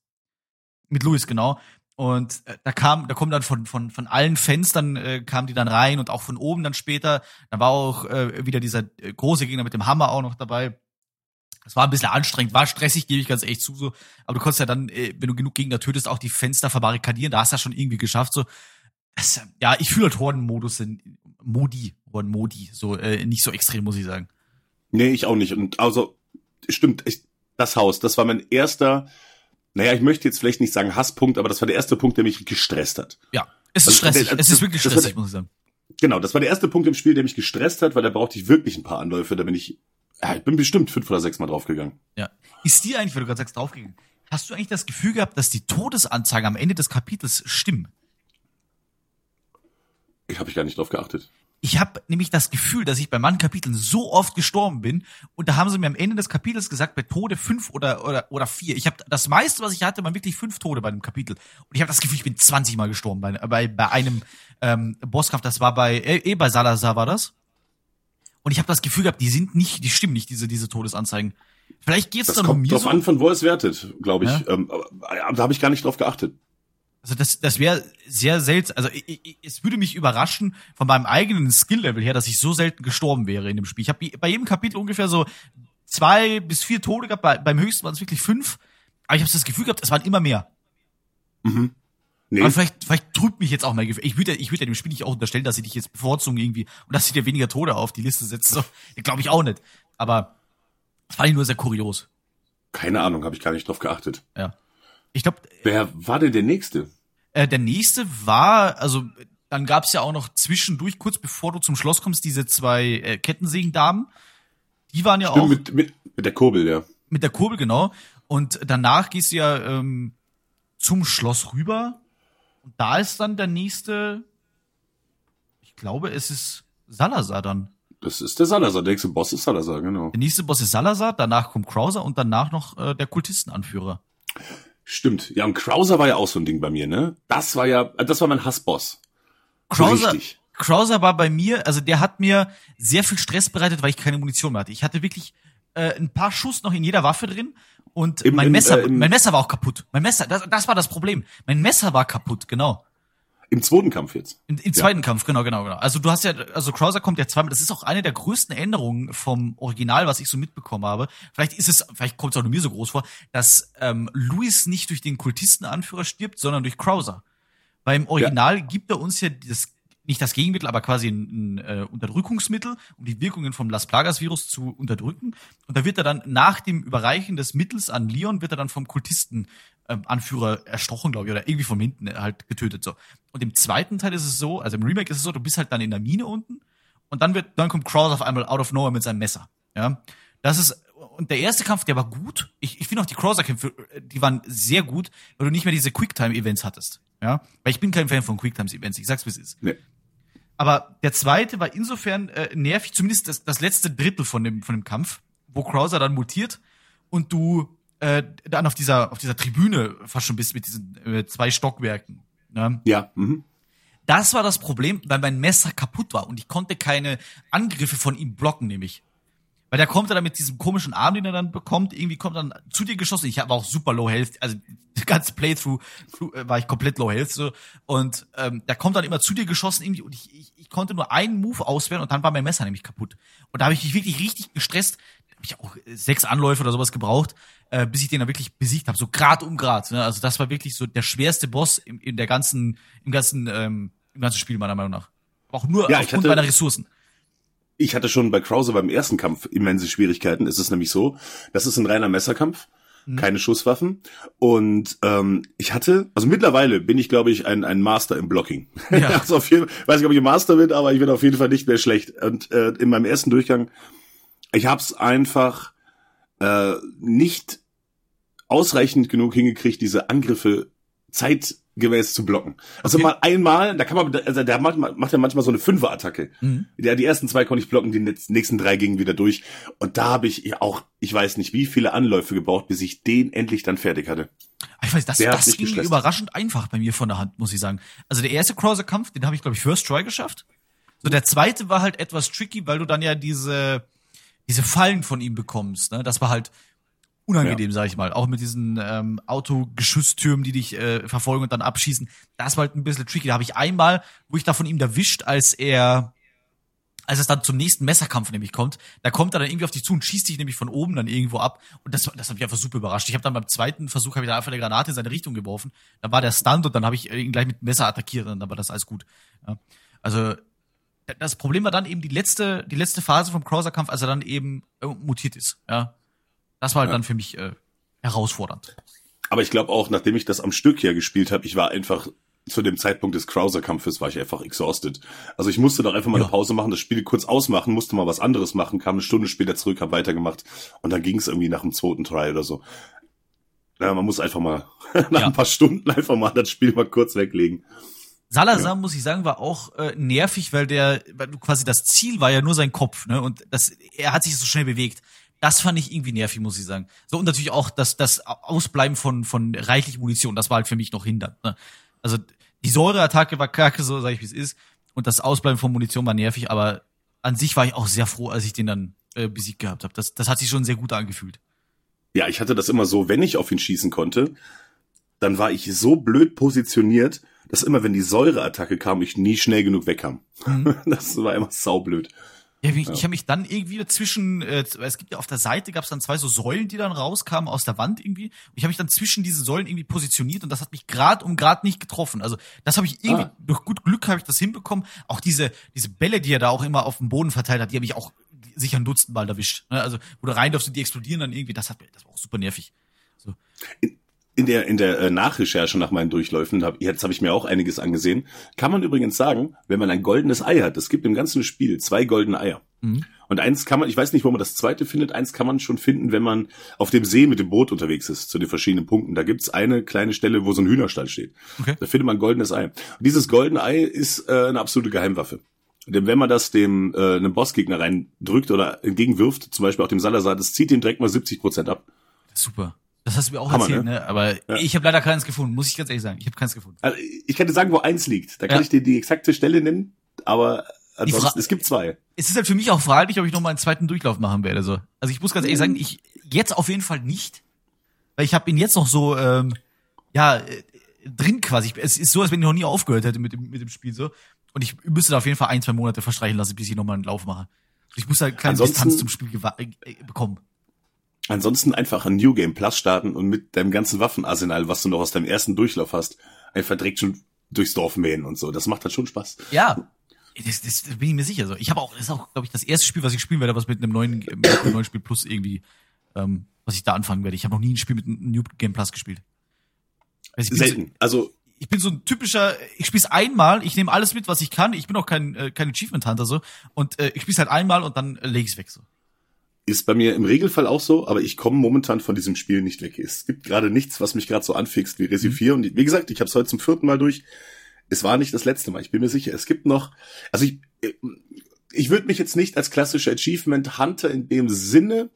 Mit Louis, genau. Und äh, da kam, da kommen dann von, von, von allen Fenstern äh, kamen die dann rein und auch von oben dann später. Da war auch äh, wieder dieser äh, große Gegner mit dem Hammer auch noch dabei. Das war ein bisschen anstrengend, war stressig, gebe ich ganz echt zu so. Aber du konntest ja dann, äh, wenn du genug Gegner tötest, auch die Fenster verbarrikadieren. Da hast du ja schon irgendwie geschafft so. Das, ja, ich fühle halt Horden-Modus, in- Modi, Horden-Modi, so äh, nicht so extrem, muss ich sagen. Nee, ich auch nicht. Und also, stimmt, ich, das Haus, das war mein erster, naja, ich möchte jetzt vielleicht nicht sagen Hasspunkt, aber das war der erste Punkt, der mich gestresst hat. Ja, es ist Also, stressig. das- es ist wirklich stressig, der- muss ich sagen. Genau, das war der erste Punkt im Spiel, der mich gestresst hat, weil da brauchte ich wirklich ein paar Anläufe, da bin ich, ja, ich bin bestimmt fünf oder sechs Mal draufgegangen. Ja. Ist dir eigentlich, weil du gerade sagst, draufgegangen, hast du eigentlich das Gefühl gehabt, dass die Todesanzeigen am Ende des Kapitels stimmen? Ich habe ich gar nicht drauf geachtet. Ich habe nämlich das Gefühl, dass ich bei manchen Kapiteln so oft gestorben bin und da haben sie mir am Ende des Kapitels gesagt, bei Tode fünf oder oder oder vier. Ich habe das meiste, was ich hatte, waren wirklich fünf Tode bei einem Kapitel und ich habe das Gefühl, ich bin 20 Mal gestorben bei bei, bei einem ähm, Bosskampf. Das war bei äh, eh bei Salazar war das. Und ich habe das Gefühl gehabt, die sind nicht, die stimmen nicht diese diese Todesanzeigen. Vielleicht geht's Das dann um kommt mir drauf so. an, von wo es wertet, glaube ich. Ja. Ähm, da habe ich gar nicht drauf geachtet. Also das, das wäre sehr selten. Also ich, ich, es würde mich überraschen von meinem eigenen Skill-Level her, dass ich so selten gestorben wäre in dem Spiel. Ich habe bei jedem Kapitel ungefähr so zwei bis vier Tode gehabt. Bei, beim höchsten waren es wirklich fünf. Aber ich habe das Gefühl gehabt, es waren immer mehr. Nee, Aber vielleicht, vielleicht trübt mich jetzt auch mein Gefühl. Ich würde, ich würde ja dem Spiel nicht auch unterstellen, dass sie dich jetzt bevorzugen irgendwie und dass sie dir weniger Tode auf die Liste setzen. So, glaube ich auch nicht. Aber das fand ich nur sehr kurios. keine Ahnung, habe ich gar nicht drauf geachtet. Ja. Ich glaube, Wer war denn der Nächste? Äh, der nächste war, also dann gab's ja auch noch zwischendurch, kurz bevor du zum Schloss kommst, diese zwei äh, Kettensägendamen. Die waren ja auch Mit, mit, mit der Kurbel, ja. mit der Kurbel, genau. Und danach gehst du ja ähm, zum Schloss rüber. Und da ist dann der nächste, ich glaube, es ist Salazar dann. Das ist der Salazar, der nächste Boss ist Salazar, genau. Der nächste Boss ist Salazar, danach kommt Krauser und danach noch äh, der Kultistenanführer. Stimmt. Ja, und Krauser war ja auch so ein Ding bei mir, ne? Das war ja, das war mein Hassboss. Krauser, Richtig. Krauser war bei mir, also der hat mir sehr viel Stress bereitet, weil ich keine Munition mehr hatte. Ich hatte wirklich äh, ein paar Schuss noch in jeder Waffe drin und Im- mein im, Messer, äh, mein Messer war auch kaputt. Mein Messer, das, das war das Problem. Mein Messer war kaputt, genau. Im zweiten Kampf jetzt. Im, im zweiten Kampf, genau, genau, genau. Also du hast ja, also Krauser kommt ja zweimal. Das ist auch eine der größten Änderungen vom Original, was ich so mitbekommen habe. Vielleicht ist es, vielleicht kommt es auch nur mir so groß vor, dass ähm, Louis nicht durch den Kultistenanführer stirbt, sondern durch Krauser. Beim Original gibt er uns ja das nicht das Gegenmittel, aber quasi ein, ein äh, Unterdrückungsmittel, um die Wirkungen vom Las Plagas Virus zu unterdrücken. Und da wird er dann nach dem Überreichen des Mittels an Leon wird er dann vom Kultisten ähm, Anführer erstochen, glaube ich, oder irgendwie von hinten halt getötet so. Und im zweiten Teil ist es so, also im Remake ist es so, du bist halt dann in der Mine unten und dann wird dann kommt Krauser auf einmal out of nowhere mit seinem Messer. Ja, das ist und der erste Kampf, der war gut. Ich, ich finde auch die Krauser-Kämpfe, äh, die waren sehr gut, weil du nicht mehr diese Quicktime-Events hattest. Ja, weil ich bin kein Fan von Quicktime-Events. Ich sag's wie es ist. Nee. Aber der zweite war insofern äh, nervig, zumindest das, das letzte Drittel von dem, von dem Kampf, wo Krauser dann mutiert und du äh, dann auf dieser, auf dieser Tribüne fast schon bist mit diesen äh, zwei Stockwerken. Ne? Ja, mhm. Das war das Problem, weil mein Messer kaputt war und ich konnte keine Angriffe von ihm blocken, nämlich. Weil der kommt dann mit diesem komischen Arm, den er dann bekommt, irgendwie kommt dann zu dir geschossen. Ich habe auch super Low Health, also ganze Playthrough äh, war ich komplett Low Health so und ähm, der kommt dann immer zu dir geschossen irgendwie und ich, ich, ich konnte nur einen Move auswählen und dann war mein Messer nämlich kaputt. Und da habe ich mich wirklich richtig gestresst. Da habe ich auch äh, sechs Anläufe oder sowas gebraucht, äh, bis ich den dann wirklich besiegt habe, so Grad um Grad. Ne? Also das war wirklich so der schwerste Boss im, in der ganzen, im ganzen, ähm, im ganzen Spiel meiner Meinung nach. Auch nur Ja, aufgrund hatte- meiner Ressourcen. Ich hatte schon bei Krause beim ersten Kampf immense Schwierigkeiten. Es ist nämlich so, das ist ein reiner Messerkampf, Mhm. keine Schusswaffen. Und ähm, ich hatte, also mittlerweile bin ich, glaube ich, ein, ein Master im Blocking. Ja. also auf jeden, weiß nicht, ob ich ein Master bin, aber ich bin auf jeden Fall nicht mehr schlecht. Und äh, in meinem ersten Durchgang, ich habe es einfach äh, nicht ausreichend genug hingekriegt, diese Angriffe zeitgemäß zu blocken. Also Okay. mal einmal, da kann man, also der macht, macht ja manchmal so eine Fünfer-Attacke. Mhm. Ja, die ersten zwei konnte ich blocken, die nächsten drei gingen wieder durch. Und da habe ich auch, ich weiß nicht, wie viele Anläufe gebraucht, bis ich den endlich dann fertig hatte. Ich weiß, das, Der das ging gestresst. überraschend einfach bei mir von der Hand, muss ich sagen. Also der erste Crosser-Kampf, den habe ich, glaube ich, First Try geschafft. So, der zweite war halt etwas tricky, weil du dann ja diese, diese Fallen von ihm bekommst. Ne? Das war halt unangenehm, sag ich mal. Auch mit diesen ähm, Autogeschütztürmen, die dich äh, verfolgen und dann abschießen. Das war halt ein bisschen tricky. Da habe ich einmal, wo ich da von ihm erwischt, als er als es dann zum nächsten Messerkampf nämlich kommt, da kommt er dann irgendwie auf dich zu und schießt dich nämlich von oben dann irgendwo ab. Und das, das hat mich einfach super überrascht. Ich habe dann beim zweiten Versuch habe ich da einfach eine Granate in seine Richtung geworfen. Dann war der Stunt und dann habe ich ihn gleich mit Messer attackiert und dann war das alles gut. Ja. Also das Problem war dann eben die letzte, die letzte Phase vom Krauser-Kampf, als er dann eben äh, mutiert ist. Ja. Das war halt dann für mich äh, herausfordernd. Aber ich glaube auch, nachdem ich das am Stück hier gespielt habe, ich war einfach zu dem Zeitpunkt des Krauser-Kampfes war ich einfach exhausted. Also ich musste doch einfach mal Ja. eine Pause machen, das Spiel kurz ausmachen, musste mal was anderes machen, kam eine Stunde später zurück, habe weitergemacht und dann ging es irgendwie nach dem zweiten Try oder so. Ja, man muss einfach mal nach Ja. ein paar Stunden einfach mal das Spiel mal kurz weglegen. Salazar, muss ich sagen, war auch äh, nervig, weil der, weil quasi das Ziel war ja nur sein Kopf, ne? Und das, er hat sich so schnell bewegt. Das fand ich irgendwie nervig, muss ich sagen. So und natürlich auch das, das Ausbleiben von von reichlich Munition. Das war halt für mich noch hindernd. Ne? Also die Säureattacke war kacke, so sag ich wie es ist, und das Ausbleiben von Munition war nervig. Aber an sich war ich auch sehr froh, als ich den dann äh, besiegt gehabt habe. Das, das hat sich schon sehr gut angefühlt. Ja, ich hatte das immer so, wenn ich auf ihn schießen konnte, dann war ich so blöd positioniert, dass immer, wenn die Säureattacke kam, ich nie schnell genug wegkam. Das war immer saublöd. Ja, ich, ich habe mich dann irgendwie dazwischen, äh, es gibt ja auf der Seite gab es dann zwei so Säulen, die dann rauskamen aus der Wand irgendwie. Und ich habe mich dann zwischen diese Säulen irgendwie positioniert und das hat mich grad um grad nicht getroffen. Also das habe ich irgendwie Ah. durch gut Glück habe ich das hinbekommen. Auch diese diese Bälle, die er da auch immer auf dem Boden verteilt hat, die habe ich auch sicher ein Dutzend Mal erwischt. Ne? Also wo du rein darfst und die explodieren dann irgendwie. Das hat mir, das war auch super nervig. So. In der, in der äh, Nachrecherche nach meinen Durchläufen, hab, jetzt habe ich mir auch einiges angesehen, kann man übrigens sagen, wenn man ein goldenes Ei hat, es gibt im ganzen Spiel zwei goldene Eier. Mhm. Und eins kann man, ich weiß nicht, wo man das zweite findet, eins kann man schon finden, wenn man auf dem See mit dem Boot unterwegs ist, zu den verschiedenen Punkten. Da gibt's eine kleine Stelle, wo so ein Hühnerstall steht. Okay. Da findet man ein goldenes Ei. Und dieses goldene Ei ist äh, eine absolute Geheimwaffe. Denn wenn man das dem äh, einem Bossgegner reindrückt oder entgegenwirft, zum Beispiel auch dem Salazar, das zieht ihm direkt mal 70 Prozent ab. Super. Das hast du mir auch Hammer, erzählt, ne? ne? Aber Ja. ich habe leider keins gefunden, muss ich ganz ehrlich sagen. Ich habe keins gefunden. Also ich kann dir sagen, wo eins liegt. Da kann Ja. ich dir die exakte Stelle nennen, aber ansonsten, es gibt zwei. es ist halt für mich auch fraglich, ob ich noch mal einen zweiten Durchlauf machen werde. So. Also ich muss ganz ehrlich sagen, ich jetzt auf jeden Fall nicht, weil ich habe ihn jetzt noch so ähm, ja äh, drin quasi. Es ist so, als wenn ich noch nie aufgehört hätte mit dem mit dem Spiel so. Und ich müsste da auf jeden Fall ein zwei Monate verstreichen lassen, bis ich noch mal einen Lauf mache. Ich muss da eine kleine Ansonsten- Distanz zum Spiel äh, bekommen. Ansonsten einfach ein New Game Plus starten und mit deinem ganzen Waffenarsenal, was du noch aus deinem ersten Durchlauf hast, einfach direkt schon durchs Dorf mähen und so. Das macht halt schon Spaß. Ja. Das, das, bin ich mir sicher. So. Ich habe auch, das ist auch, glaube ich, das erste Spiel, was ich spielen werde, was mit einem neuen, mit einem neuen Spiel Plus irgendwie, ähm, was ich da anfangen werde. Ich habe noch nie ein Spiel mit einem New Game Plus gespielt. Also bin so- Selten. Also ich bin so ein typischer, ich spiel's einmal, ich nehme alles mit, was ich kann. Ich bin auch kein, äh, kein Achievement Hunter so. Und äh, ich spiel's halt einmal und dann äh, lege ich's weg so. Ist bei mir im Regelfall auch so, aber ich komme momentan von diesem Spiel nicht weg. Es gibt gerade nichts, was mich gerade so anfixt wie Resi 4. Und wie gesagt, ich habe es heute zum vierten Mal durch. Es war nicht das letzte Mal, ich bin mir sicher. Es gibt noch, also ich, ich würde mich jetzt nicht als klassischer Achievement Hunter in dem Sinne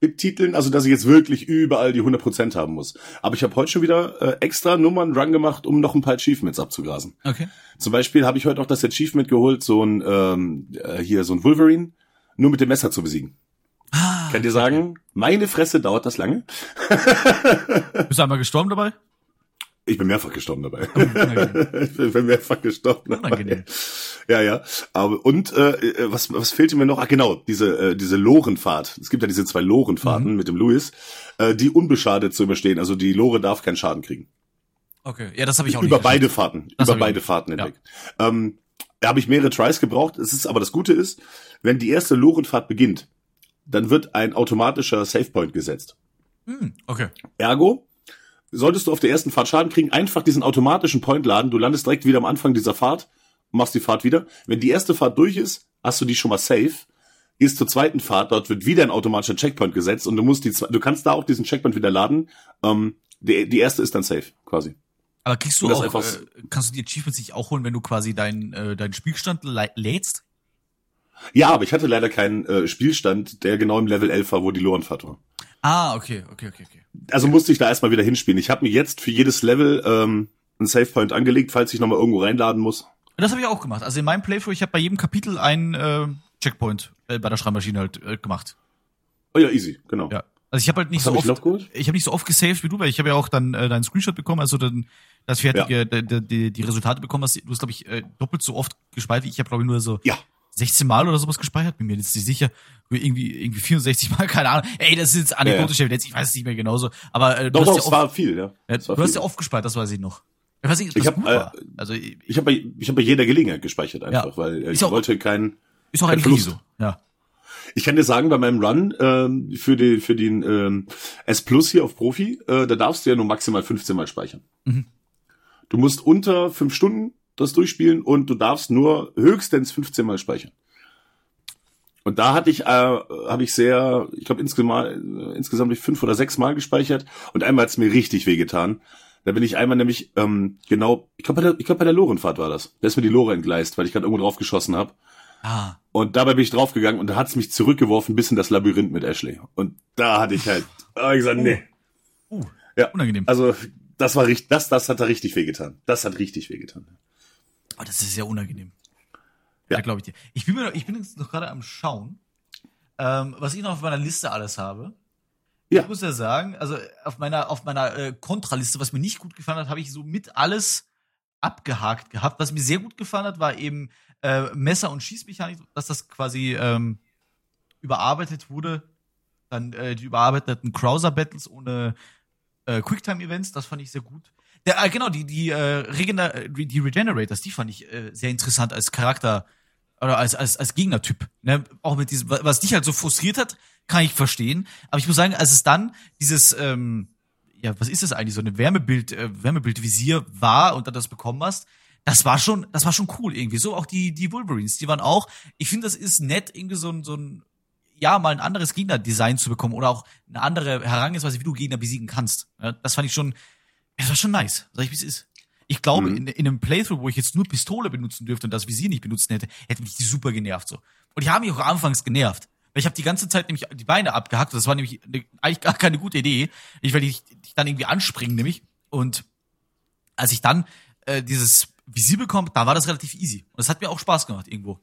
betiteln, also dass ich jetzt wirklich überall die 100% haben muss. Aber ich habe heute schon wieder äh, extra Nummern Run gemacht, um noch ein paar Achievements abzugrasen. Okay. Zum Beispiel habe ich heute auch das Achievement geholt, so ein ähm, äh, hier so ein Wolverine nur mit dem Messer zu besiegen. Ah, Kann dir sagen, meine Fresse dauert das lange. bist du einmal gestorben dabei? Ich bin mehrfach gestorben dabei. unangenehm. ich bin mehrfach gestorben dabei. Unangenehm. Ja, ja. Aber und äh, was was fehlte mir noch? Ah, genau, diese äh, diese Lorenfahrt. Es gibt ja diese zwei Lorenfahrten Mhm. mit dem Louis, äh, die unbeschadet zu überstehen. Also die Lore darf keinen Schaden kriegen. Okay. Ja, das habe ich auch über nicht beide Fahrten, Das über beide. Fahrten Ja. hinweg. Ähm, da habe ich mehrere Tries gebraucht. Es ist aber das Gute ist, wenn die erste Lorenfahrt beginnt, dann wird ein automatischer Savepoint gesetzt. Hm, okay. Ergo, solltest du auf der ersten Fahrt Schaden kriegen, einfach diesen automatischen Point laden. Du landest direkt wieder am Anfang dieser Fahrt, machst die Fahrt wieder. Wenn die erste Fahrt durch ist, hast du die schon mal safe. Gehst zur zweiten Fahrt, dort wird wieder ein automatischer Checkpoint gesetzt und du musst die, du kannst da auch diesen Checkpoint wieder laden. Ähm, die, die erste ist dann safe, quasi. Aber kriegst du auch, äh, kannst du die Achievements nicht auch holen, wenn du quasi deinen äh, deinen Spielstand lä- lädst? Ja, aber ich hatte leider keinen äh, Spielstand, der genau im Level 11 war, wo die Lorenfahrt war. Ah, okay, okay, okay, okay. Also musste ich da erstmal wieder hinspielen. Ich habe mir jetzt für jedes Level ähm, einen Savepoint angelegt, falls ich nochmal irgendwo reinladen muss. Das habe ich auch gemacht. Also in meinem Playthrough, ich habe bei jedem Kapitel einen äh, Checkpoint äh, bei der Schreibmaschine halt äh, gemacht. Oh ja, easy, genau. Ja. Also ich habe halt nicht Was so hab ich oft geholt? ich habe nicht so oft gesaved wie du, weil ich habe ja auch dann äh, deinen Screenshot bekommen, also dann das fertige die, die, die Resultate bekommen hast. Du hast glaube ich äh, doppelt so oft gespeichert wie ich. Ich habe glaube ich nur so Ja. 16 Mal oder sowas gespeichert, bin mir jetzt nicht sicher. Irgendwie, irgendwie 64 Mal, keine Ahnung. Ey, das ist jetzt anekdotisch, Ja, ich weiß es nicht mehr genauso. Aber äh, du, Doch, hast doch, ja oft, war viel, ja. ja, du hast viel. ja oft gespeichert, das weiß ich noch. Ich weiß nicht, Ich hab, äh. Also Ich habe bei, ich hab bei jeder Gelegenheit gespeichert einfach, Ja. weil äh, ich auch- wollte keinen. ist auch kein Verlust. so. Ja. Ich kann dir sagen, bei meinem Run ähm, für, die, für den ähm, S Plus hier auf Profi, äh, da darfst du ja nur maximal 15 Mal speichern. Mhm. Du musst unter fünf Stunden das durchspielen und du darfst nur höchstens 15 Mal speichern. Und da hatte ich, äh, habe ich sehr, ich glaube insgesamt, äh, insgesamt hab ich fünf oder sechs Mal gespeichert und einmal hat's mir richtig wehgetan. Da bin ich einmal nämlich ähm, genau, ich glaube bei der, ich glaub, bei der Lorenfahrt war das. Da ist mir die Lore entgleist, weil ich gerade irgendwo drauf geschossen habe. Ah. Und dabei bin ich draufgegangen und da hat's mich zurückgeworfen bis in das Labyrinth mit Ashley. Und da hatte ich halt, da hab ich gesagt, nee. Uh, Ja, unangenehm. Also das war richtig, das, das hat da richtig wehgetan. Das hat richtig wehgetan. Aber das ist sehr unangenehm. Ja. Ja, glaube ich dir. Ich bin, mir, noch- ich bin jetzt noch gerade am Schauen, ähm, was ich noch auf meiner Liste alles habe. Ja. Ich muss ja sagen, also auf meiner, auf meiner äh, Kontraliste, was mir nicht gut gefallen hat, habe ich so mit alles abgehakt gehabt. Was mir sehr gut gefallen hat, war eben äh, Messer- und Schießmechanik, dass das quasi ähm, überarbeitet wurde. Dann äh, die überarbeiteten Crowser-Battles ohne äh, Quicktime-Events, das fand ich sehr gut. Der, äh, genau, die, die, äh, Regener äh, die Regenerators, die fand ich äh, sehr interessant als Charakter oder als, als, als Gegnertyp. Ne? Auch mit diesem, wa- was dich halt so frustriert hat, kann ich verstehen. Aber ich muss sagen, als es dann dieses, ähm, ja, was ist das eigentlich, so eine Wärmebild, äh, Wärmebildvisier war und dann das bekommen hast, das war schon, das war schon cool irgendwie. So auch die, die Wolverines, die waren auch, ich finde, das ist nett, irgendwie so ein, so ein, ja, mal ein anderes Gegnerdesign zu bekommen oder auch eine andere Herangehensweise, wie du Gegner besiegen kannst. Ja, das fand ich schon, das war schon nice. Sag ich, wie es ist. Ich glaube, Mhm. in, in einem Playthrough, wo ich jetzt nur Pistole benutzen dürfte und das Visier nicht benutzen hätte, hätte mich die super genervt so. Und die haben mich auch anfangs genervt. Weil ich habe die ganze Zeit nämlich die Beine abgehackt. Das war nämlich eine, eigentlich gar keine gute Idee. Ich weil ich, ich dann irgendwie anspringen nämlich. Und als ich dann äh, dieses Visier bekomme, da war das relativ easy. Und das hat mir auch Spaß gemacht irgendwo.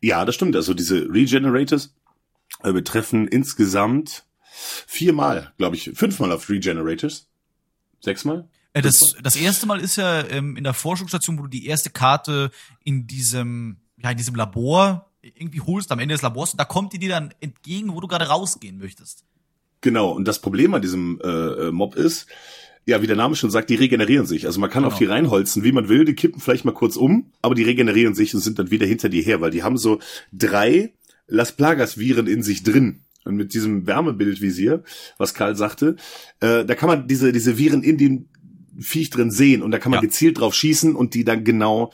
Ja, das stimmt. Also diese Regenerators äh, betreffen insgesamt viermal, glaube ich, fünfmal auf Regenerators. Sechsmal? Äh, das, das erste Mal ist ja ähm, in der Forschungsstation, wo du die erste Karte in diesem, ja, in diesem Labor irgendwie holst, am Ende des Labors, und da kommt die dir dann entgegen, wo du gerade rausgehen möchtest. Genau. Und das Problem an diesem äh, äh, Mob ist, ja, wie der Name schon sagt, die regenerieren sich. Also man kann Genau. auf die reinholzen, wie man will. Die kippen vielleicht mal kurz um, aber die regenerieren sich und sind dann wieder hinter dir her, weil die haben so drei Las Plagas-Viren in sich drin. Und mit diesem Wärmebildvisier, was Karl sagte, äh, da kann man diese, diese Viren in dem Viech drin sehen und da kann man Ja. gezielt drauf schießen und die dann genau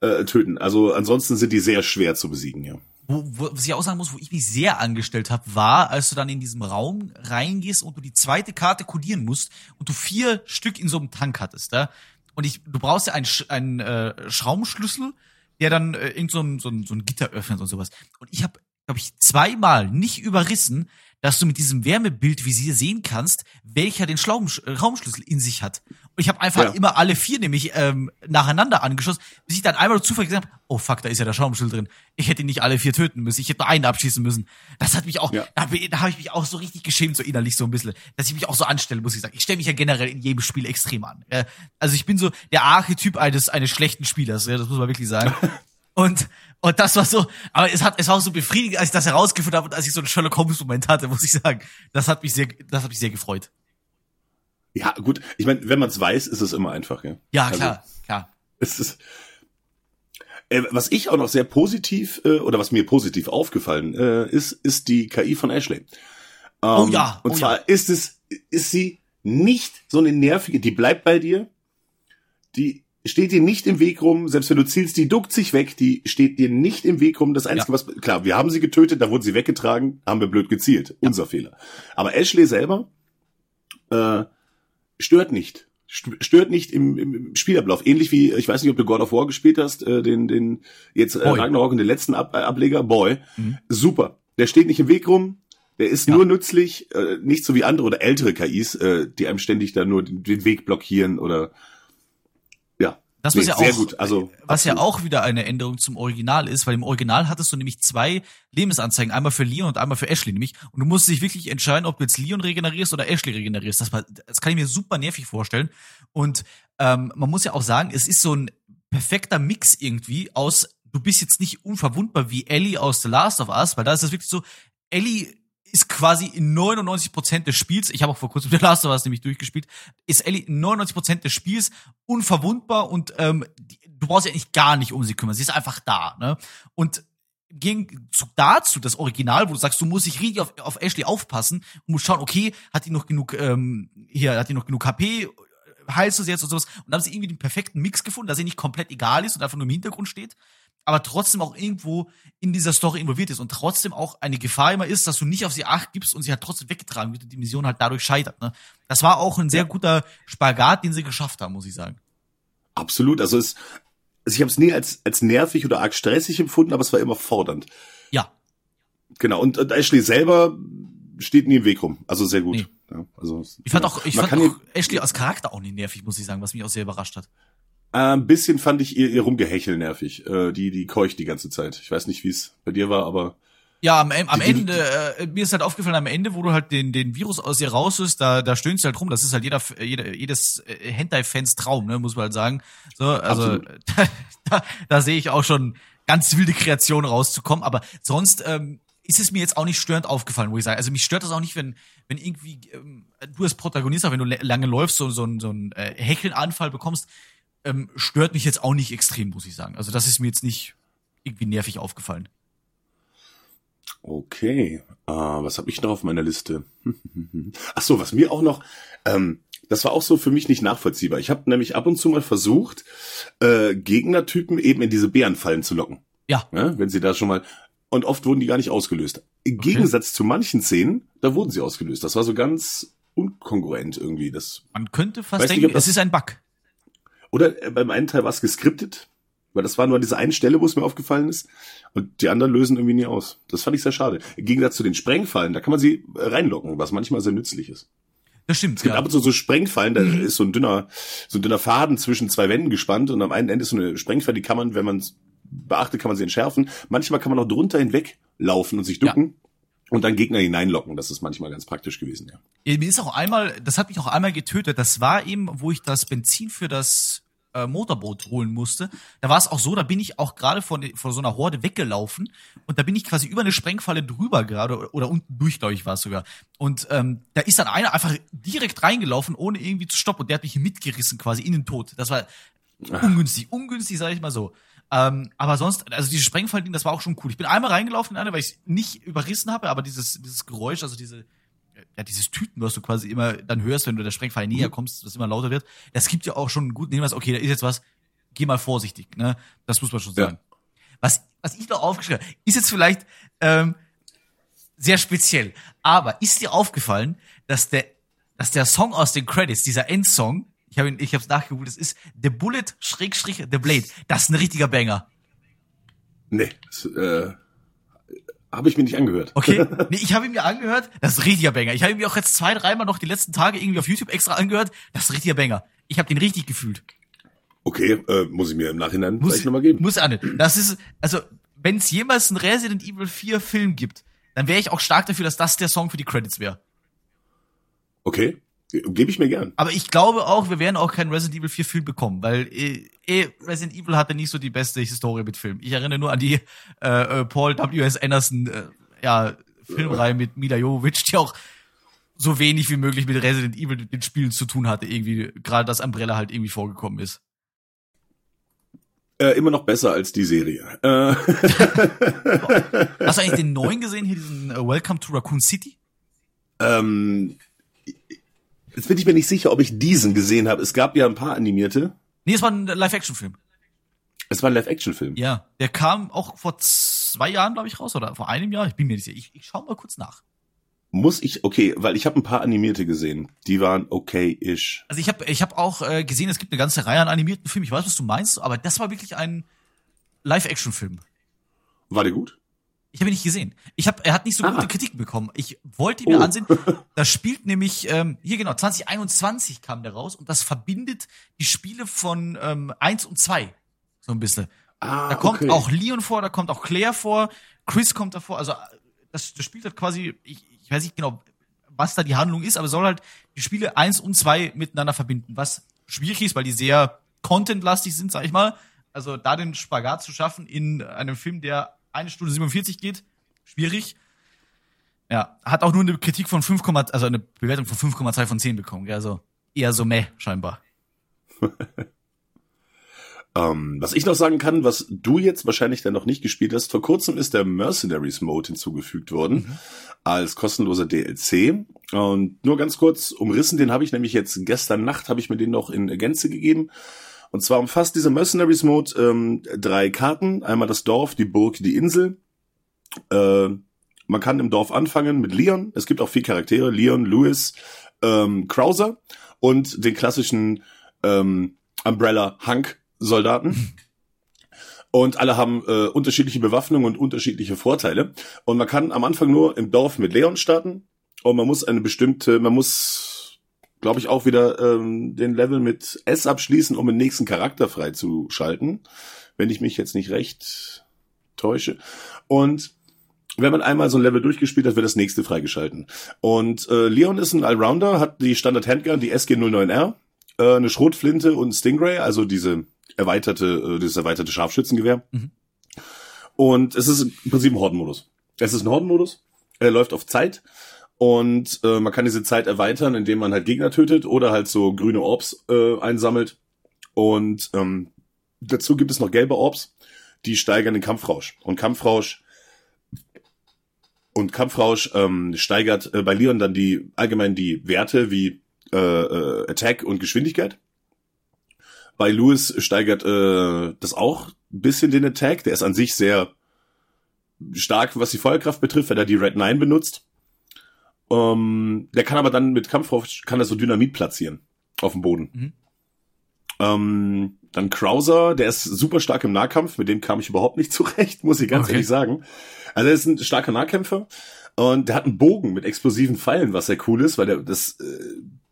äh, töten. Also ansonsten sind die sehr schwer zu besiegen, ja. Wo, wo, was ich auch sagen muss, wo ich mich sehr angestellt habe, war, als du dann in diesem Raum reingehst und du die zweite Karte kodieren musst und du vier Stück in so einem Tank hattest, ja. Und ich, du brauchst ja einen, einen äh, Schraubenschlüssel, der dann äh, irgend so ein, so, ein, so ein Gitter öffnet und sowas. Und ich habe, glaube ich, zweimal nicht überrissen, dass du mit diesem Wärmebildvisier sehen kannst, welcher den Schlaum, äh, Raumschlüssel in sich hat. Und ich habe einfach Ja. immer alle vier nämlich ähm, nacheinander angeschossen, bis ich dann einmal zufällig gesagt habe, oh fuck, da ist ja der Schlaumschlüssel drin. Ich hätte nicht alle vier töten müssen, ich hätte nur einen abschießen müssen. Das hat mich auch, Ja. da, da habe ich mich auch so richtig geschämt, so innerlich so ein bisschen, dass ich mich auch so anstelle, muss ich sagen. Ich stelle mich ja generell in jedem Spiel extrem an. Ja. Also ich bin so der Archetyp eines, eines schlechten Spielers, ja, das muss man wirklich sagen. Und, und das war so, aber es hat, es war auch so befriedigend, als ich das herausgefunden habe und als ich so einen Sherlock Holmes Moment hatte, muss ich sagen. Das hat mich sehr, das hat mich sehr gefreut. Ja, gut. Ich meine, wenn man es weiß, ist es immer einfach, ja. Ja, Also, klar, klar. Es ist, äh, was ich auch noch sehr positiv äh, oder was mir positiv aufgefallen äh, ist, ist die KI von Ashley. Ähm, Oh ja, Und oh zwar ja. ist es, ist sie nicht so eine nervige, die bleibt bei dir, die steht dir nicht im Weg rum, selbst wenn du zielst, die duckt sich weg, die steht dir nicht im Weg rum. Das Einzige, was, klar, wir haben sie getötet, da wurde sie weggetragen, haben wir blöd gezielt. Unser Fehler. Aber Ashley selber äh, stört nicht. St- Stört nicht im, im Spielablauf. Ähnlich wie, ich weiß nicht, ob du God of War gespielt hast, äh, den, den jetzt äh, Boy. Ragnarok und den letzten Ab äh, Ableger, Boy. Mhm. Super. Der steht nicht im Weg rum. Der ist Ja. nur nützlich, äh, nicht so wie andere oder ältere KIs, äh, die einem ständig da nur den, den Weg blockieren oder ja. Das Nee, was ja sehr auch, gut. Also was ja absolut. auch wieder eine Änderung zum Original ist, weil im Original hattest du nämlich zwei Lebensanzeigen, einmal für Leon und einmal für Ashley nämlich. Und du musst dich wirklich entscheiden, ob du jetzt Leon regenerierst oder Ashley regenerierst. Das, war, das kann ich mir super nervig vorstellen. Und ähm, man muss ja auch sagen, es ist so ein perfekter Mix irgendwie aus du bist jetzt nicht unverwundbar wie Ellie aus The Last of Us, weil da ist es wirklich so, Ellie ist quasi in 99% des Spiels, ich habe auch vor kurzem The Last of Us nämlich durchgespielt, ist Ellie in 99% des Spiels unverwundbar und ähm, die, du brauchst ja eigentlich gar nicht um sie kümmern. Sie ist einfach da. Ne? Und Gegenzug dazu, das Original, wo du sagst, du musst dich richtig auf, auf Ashley aufpassen und musst schauen, okay, hat die noch genug, ähm, hier, hat die noch genug HP, heilst du sie jetzt und sowas. Und dann haben sie irgendwie den perfekten Mix gefunden, dass sie nicht komplett egal ist und einfach nur im Hintergrund steht, aber trotzdem auch irgendwo in dieser Story involviert ist und trotzdem auch eine Gefahr immer ist, dass du nicht auf sie acht gibst und sie halt trotzdem weggetragen wird und die Mission halt dadurch scheitert. Ne? Das war auch ein sehr guter Spagat, den sie geschafft haben, muss ich sagen. Absolut. Also es, also ich habe es nie als, als nervig oder arg stressig empfunden, aber es war immer fordernd. Ja. Genau. Und, und Ashley selber steht nie im Weg rum. Also sehr gut. Nee. Ja, also, Ich fand ja. auch, ich fand auch Ashley als Charakter auch nicht nervig, muss ich sagen, was mich auch sehr überrascht hat. Äh, ein bisschen fand ich ihr, ihr Rumgehechel nervig. Äh, die, die keucht die ganze Zeit. Ich weiß nicht, wie es bei dir war, aber Ja, am, am Die- die- Ende, äh, mir ist halt aufgefallen, am Ende, wo du halt den, den Virus aus ihr raushörst, da, da stöhnst du halt rum. Das ist halt jeder, jeder jedes äh, Hentai-Fans Traum, ne, muss man halt sagen. So, also da, da, da sehe ich auch schon ganz wilde Kreationen rauszukommen. Aber sonst ähm, ist es mir jetzt auch nicht störend aufgefallen, wo ich sage. Also mich stört das auch nicht, wenn, wenn irgendwie ähm, du als Protagonist, auch wenn du lange läufst, so, so, ein- so einen äh, Hechelnanfall bekommst, ähm, stört mich jetzt auch nicht extrem, muss ich sagen. Also das ist mir jetzt nicht irgendwie nervig aufgefallen. Okay, äh, was habe ich noch auf meiner Liste? Ach so, was mir auch noch, ähm, das war auch so für mich nicht nachvollziehbar. Ich habe nämlich ab und zu mal versucht, äh, Gegnertypen eben in diese Bärenfallen zu locken. Ja. Ne? Wenn sie da schon mal und oft wurden die gar nicht ausgelöst. Im Gegensatz zu manchen Szenen, da wurden sie ausgelöst. Das war so ganz unkongruent irgendwie. Das Man könnte fast denken, das- es ist ein Bug. Oder äh, beim einen Teil war es geskriptet, weil das war nur an dieser einen Stelle, wo es mir aufgefallen ist. Und die anderen lösen irgendwie nie aus. Das fand ich sehr schade. Im Gegensatz zu den Sprengfallen, da kann man sie äh, reinlocken, was manchmal sehr nützlich ist. Das stimmt. Es gibt ab und zu so Sprengfallen, da ist so ein dünner, so ein dünner Faden zwischen zwei Wänden gespannt und am einen Ende ist so eine Sprengfalle, die kann man, wenn man es beachtet, kann man sie entschärfen. Manchmal kann man auch drunter hinweg laufen und sich ducken und dann Gegner hineinlocken. Das ist manchmal ganz praktisch gewesen, ja. Ja, Mir ist auch einmal, das hat mich auch einmal getötet. Das war eben, wo ich das Benzin für das äh, Motorboot holen musste. Da war es auch so, da bin ich auch gerade von, von so einer Horde weggelaufen und da bin ich quasi über eine Sprengfalle drüber gerade oder, oder unten durch, glaube ich, war es sogar. Und ähm, da ist dann einer einfach direkt reingelaufen, ohne irgendwie zu stoppen und der hat mich mitgerissen quasi in den Tod. Das war ungünstig, ungünstig, sage ich mal so. Ähm, aber sonst, also dieses Sprengfallding, das war auch schon cool. Ich bin einmal reingelaufen in eine, weil ich nicht überrissen habe, aber dieses, dieses Geräusch, also diese, ja, dieses Tüten, was du quasi immer dann hörst, wenn du der Sprengfall näher kommst, das immer lauter wird, das gibt ja auch schon einen guten Hinweis, okay, da ist jetzt was, geh mal vorsichtig, ne? Das muss man schon Ja. sagen. Was, was ich noch aufgeschrieben habe, ist jetzt vielleicht ähm, sehr speziell, aber ist dir aufgefallen, dass der, dass der Song aus den Credits, dieser Endsong, ich habe ich habe es nachgegoogelt, das ist The Bullet Schrägstrich The Blade. Das ist ein richtiger Banger. Nee, das, äh, habe ich mir nicht angehört. Okay? Nee, ich habe ihn mir angehört, das ist ein richtiger Banger. Ich habe ihn mir auch jetzt zwei, dreimal noch die letzten Tage irgendwie auf YouTube extra angehört, das ist ein richtiger Banger. Ich habe den richtig gefühlt. Okay, äh, muss ich mir im Nachhinein Muss, vielleicht nochmal geben. muss an. Das ist, also, wenn es jemals einen Resident Evil 4 Film gibt, dann wäre ich auch stark dafür, dass das der Song für die Credits wäre. Okay, gebe ich mir gern. Aber ich glaube auch, wir werden auch keinen Resident Evil 4 Film bekommen, weil eh, eh Resident Evil hatte nicht so die beste Historie mit Film. Ich erinnere nur an die äh, äh, Paul W.S. Anderson äh, ja, Filmreihe mit Mila Jovovich, die auch so wenig wie möglich mit Resident Evil den Spielen zu tun hatte, irgendwie, gerade dass Umbrella halt irgendwie vorgekommen ist. Äh, immer noch besser als die Serie. Äh, Hast du eigentlich den neuen gesehen, hier diesen äh, Welcome to Raccoon City? ähm, jetzt bin ich mir nicht sicher, ob ich diesen gesehen habe. Es gab ja ein paar animierte. Nee, es war ein Live-Action-Film. Es war ein Live-Action-Film. Ja, der kam auch vor zwei Jahren, glaube ich, raus, oder vor einem Jahr. Ich bin mir nicht sicher. Ich, ich schau mal kurz nach. Muss ich, okay, weil ich habe ein paar animierte gesehen. Die waren okay-ish. Also ich habe ich hab auch äh, gesehen, es gibt eine ganze Reihe an animierten Filmen. Ich weiß, was du meinst, aber das war wirklich ein Live-Action-Film. War der gut? Ich habe ihn nicht gesehen. Ich hab, er hat nicht so Ah. gute Kritiken bekommen. Ich wollte ihn mir Oh. ansehen. Das spielt nämlich, ähm, hier genau, 2021 kam der raus und das verbindet die Spiele von ähm, 1 und 2. So ein bisschen. Ah, Da kommt okay. auch Leon vor, da kommt auch Claire vor, Chris kommt davor. Also das, das spielt halt quasi, ich, ich weiß nicht genau, was da die Handlung ist, aber soll halt die Spiele eins und zwei miteinander verbinden, was schwierig ist, weil die sehr contentlastig sind, sag ich mal. Also da den Spagat zu schaffen in einem Film, der eine Stunde 47 geht, schwierig. Ja, hat auch nur eine Kritik von 5, also eine Bewertung von 5,2 von 10 bekommen. gell? Also eher so meh, scheinbar. Ähm, was ich noch sagen kann, was du jetzt wahrscheinlich dann noch nicht gespielt hast, vor kurzem ist der Mercenaries Mode hinzugefügt worden Mhm. als kostenloser DLC. Und nur ganz kurz umrissen, den habe ich nämlich jetzt gestern Nacht, habe ich mir den noch in Gänze gegeben. Und zwar umfasst dieser Mercenaries Mode ähm, drei Karten. Einmal das Dorf, die Burg, die Insel. Äh, man kann im Dorf anfangen mit Leon. Es gibt auch vier Charaktere. Leon, Lewis, ähm, Krauser und den klassischen ähm, Umbrella Hank Soldaten. Und alle haben äh, unterschiedliche Bewaffnung und unterschiedliche Vorteile. Und man kann am Anfang nur im Dorf mit Leon starten. Und man muss eine bestimmte, man muss, glaube ich, auch wieder ähm, den Level mit S abschließen, um den nächsten Charakter freizuschalten. Wenn ich mich jetzt nicht recht täusche. Und wenn man einmal so ein Level durchgespielt hat, wird das nächste freigeschalten. Und äh, Leon ist ein Allrounder, hat die Standard Handgun, die SG09R, äh, eine Schrotflinte und Stingray, also diese erweiterte, äh, dieses erweiterte Scharfschützengewehr. Mhm. Und es ist im Prinzip ein Hordenmodus. Es ist ein Hordenmodus. Er läuft auf Zeit. Und äh, man kann diese Zeit erweitern, indem man halt Gegner tötet oder halt so grüne Orbs äh, einsammelt. Und ähm, dazu gibt es noch gelbe Orbs, die steigern den Kampfrausch. Und Kampfrausch und Kampfrausch ähm, steigert äh, bei Leon dann die allgemein die Werte wie äh, äh, Attack und Geschwindigkeit. Bei Lewis steigert äh, das auch ein bisschen den Attack. Der ist an sich sehr stark, was die Feuerkraft betrifft, weil er die Red 9 benutzt. Ähm, der kann aber dann mit Kampfrausch kann er so Dynamit platzieren auf dem Boden. Mhm. Ähm, dann Krauser, der ist super stark im Nahkampf, mit dem kam ich überhaupt nicht zurecht, muss ich ganz Okay. ehrlich sagen. Also er ist ein starker Nahkämpfer und der hat einen Bogen mit explosiven Pfeilen, was sehr cool ist, weil der das äh,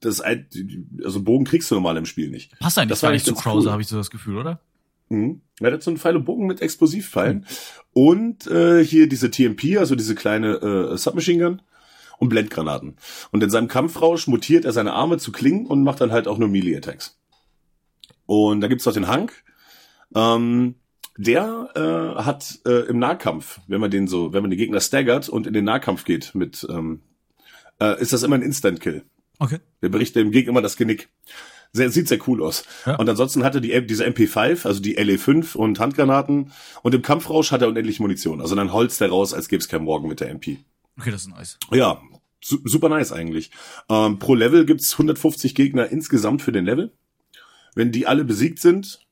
das also Bogen kriegst du normal im Spiel nicht. Passt eigentlich Das war gar nicht zu Krauser, cool. habe ich so das Gefühl, oder? Mhm. Er hat so einen Pfeil und Bogen mit Explosivpfeilen und äh, hier diese TMP, also diese kleine äh, Submachine Gun und Blendgranaten. Und in seinem Kampfrausch mutiert er seine Arme zu Klingen und macht dann halt auch nur Melee-Attacks. Und da gibt's noch den Hank. Ähm, der äh, hat äh, im Nahkampf, wenn man den so, wenn man den Gegner staggert und in den Nahkampf geht mit, ähm, äh, ist das immer ein Instant-Kill. Okay. Der bricht dem Gegner immer das Genick. Sehr, sieht sehr cool aus. Ja. Und ansonsten hatte die diese MP5, also die LE5 und Handgranaten. Und im Kampfrausch hat er unendlich Munition. Also dann holzt er raus, als gäbe es kein Morgen mit der MP. Okay, das ist nice. Ja, su super nice eigentlich. Ähm, pro Level gibt's 150 Gegner insgesamt für den Level. Wenn die alle besiegt sind,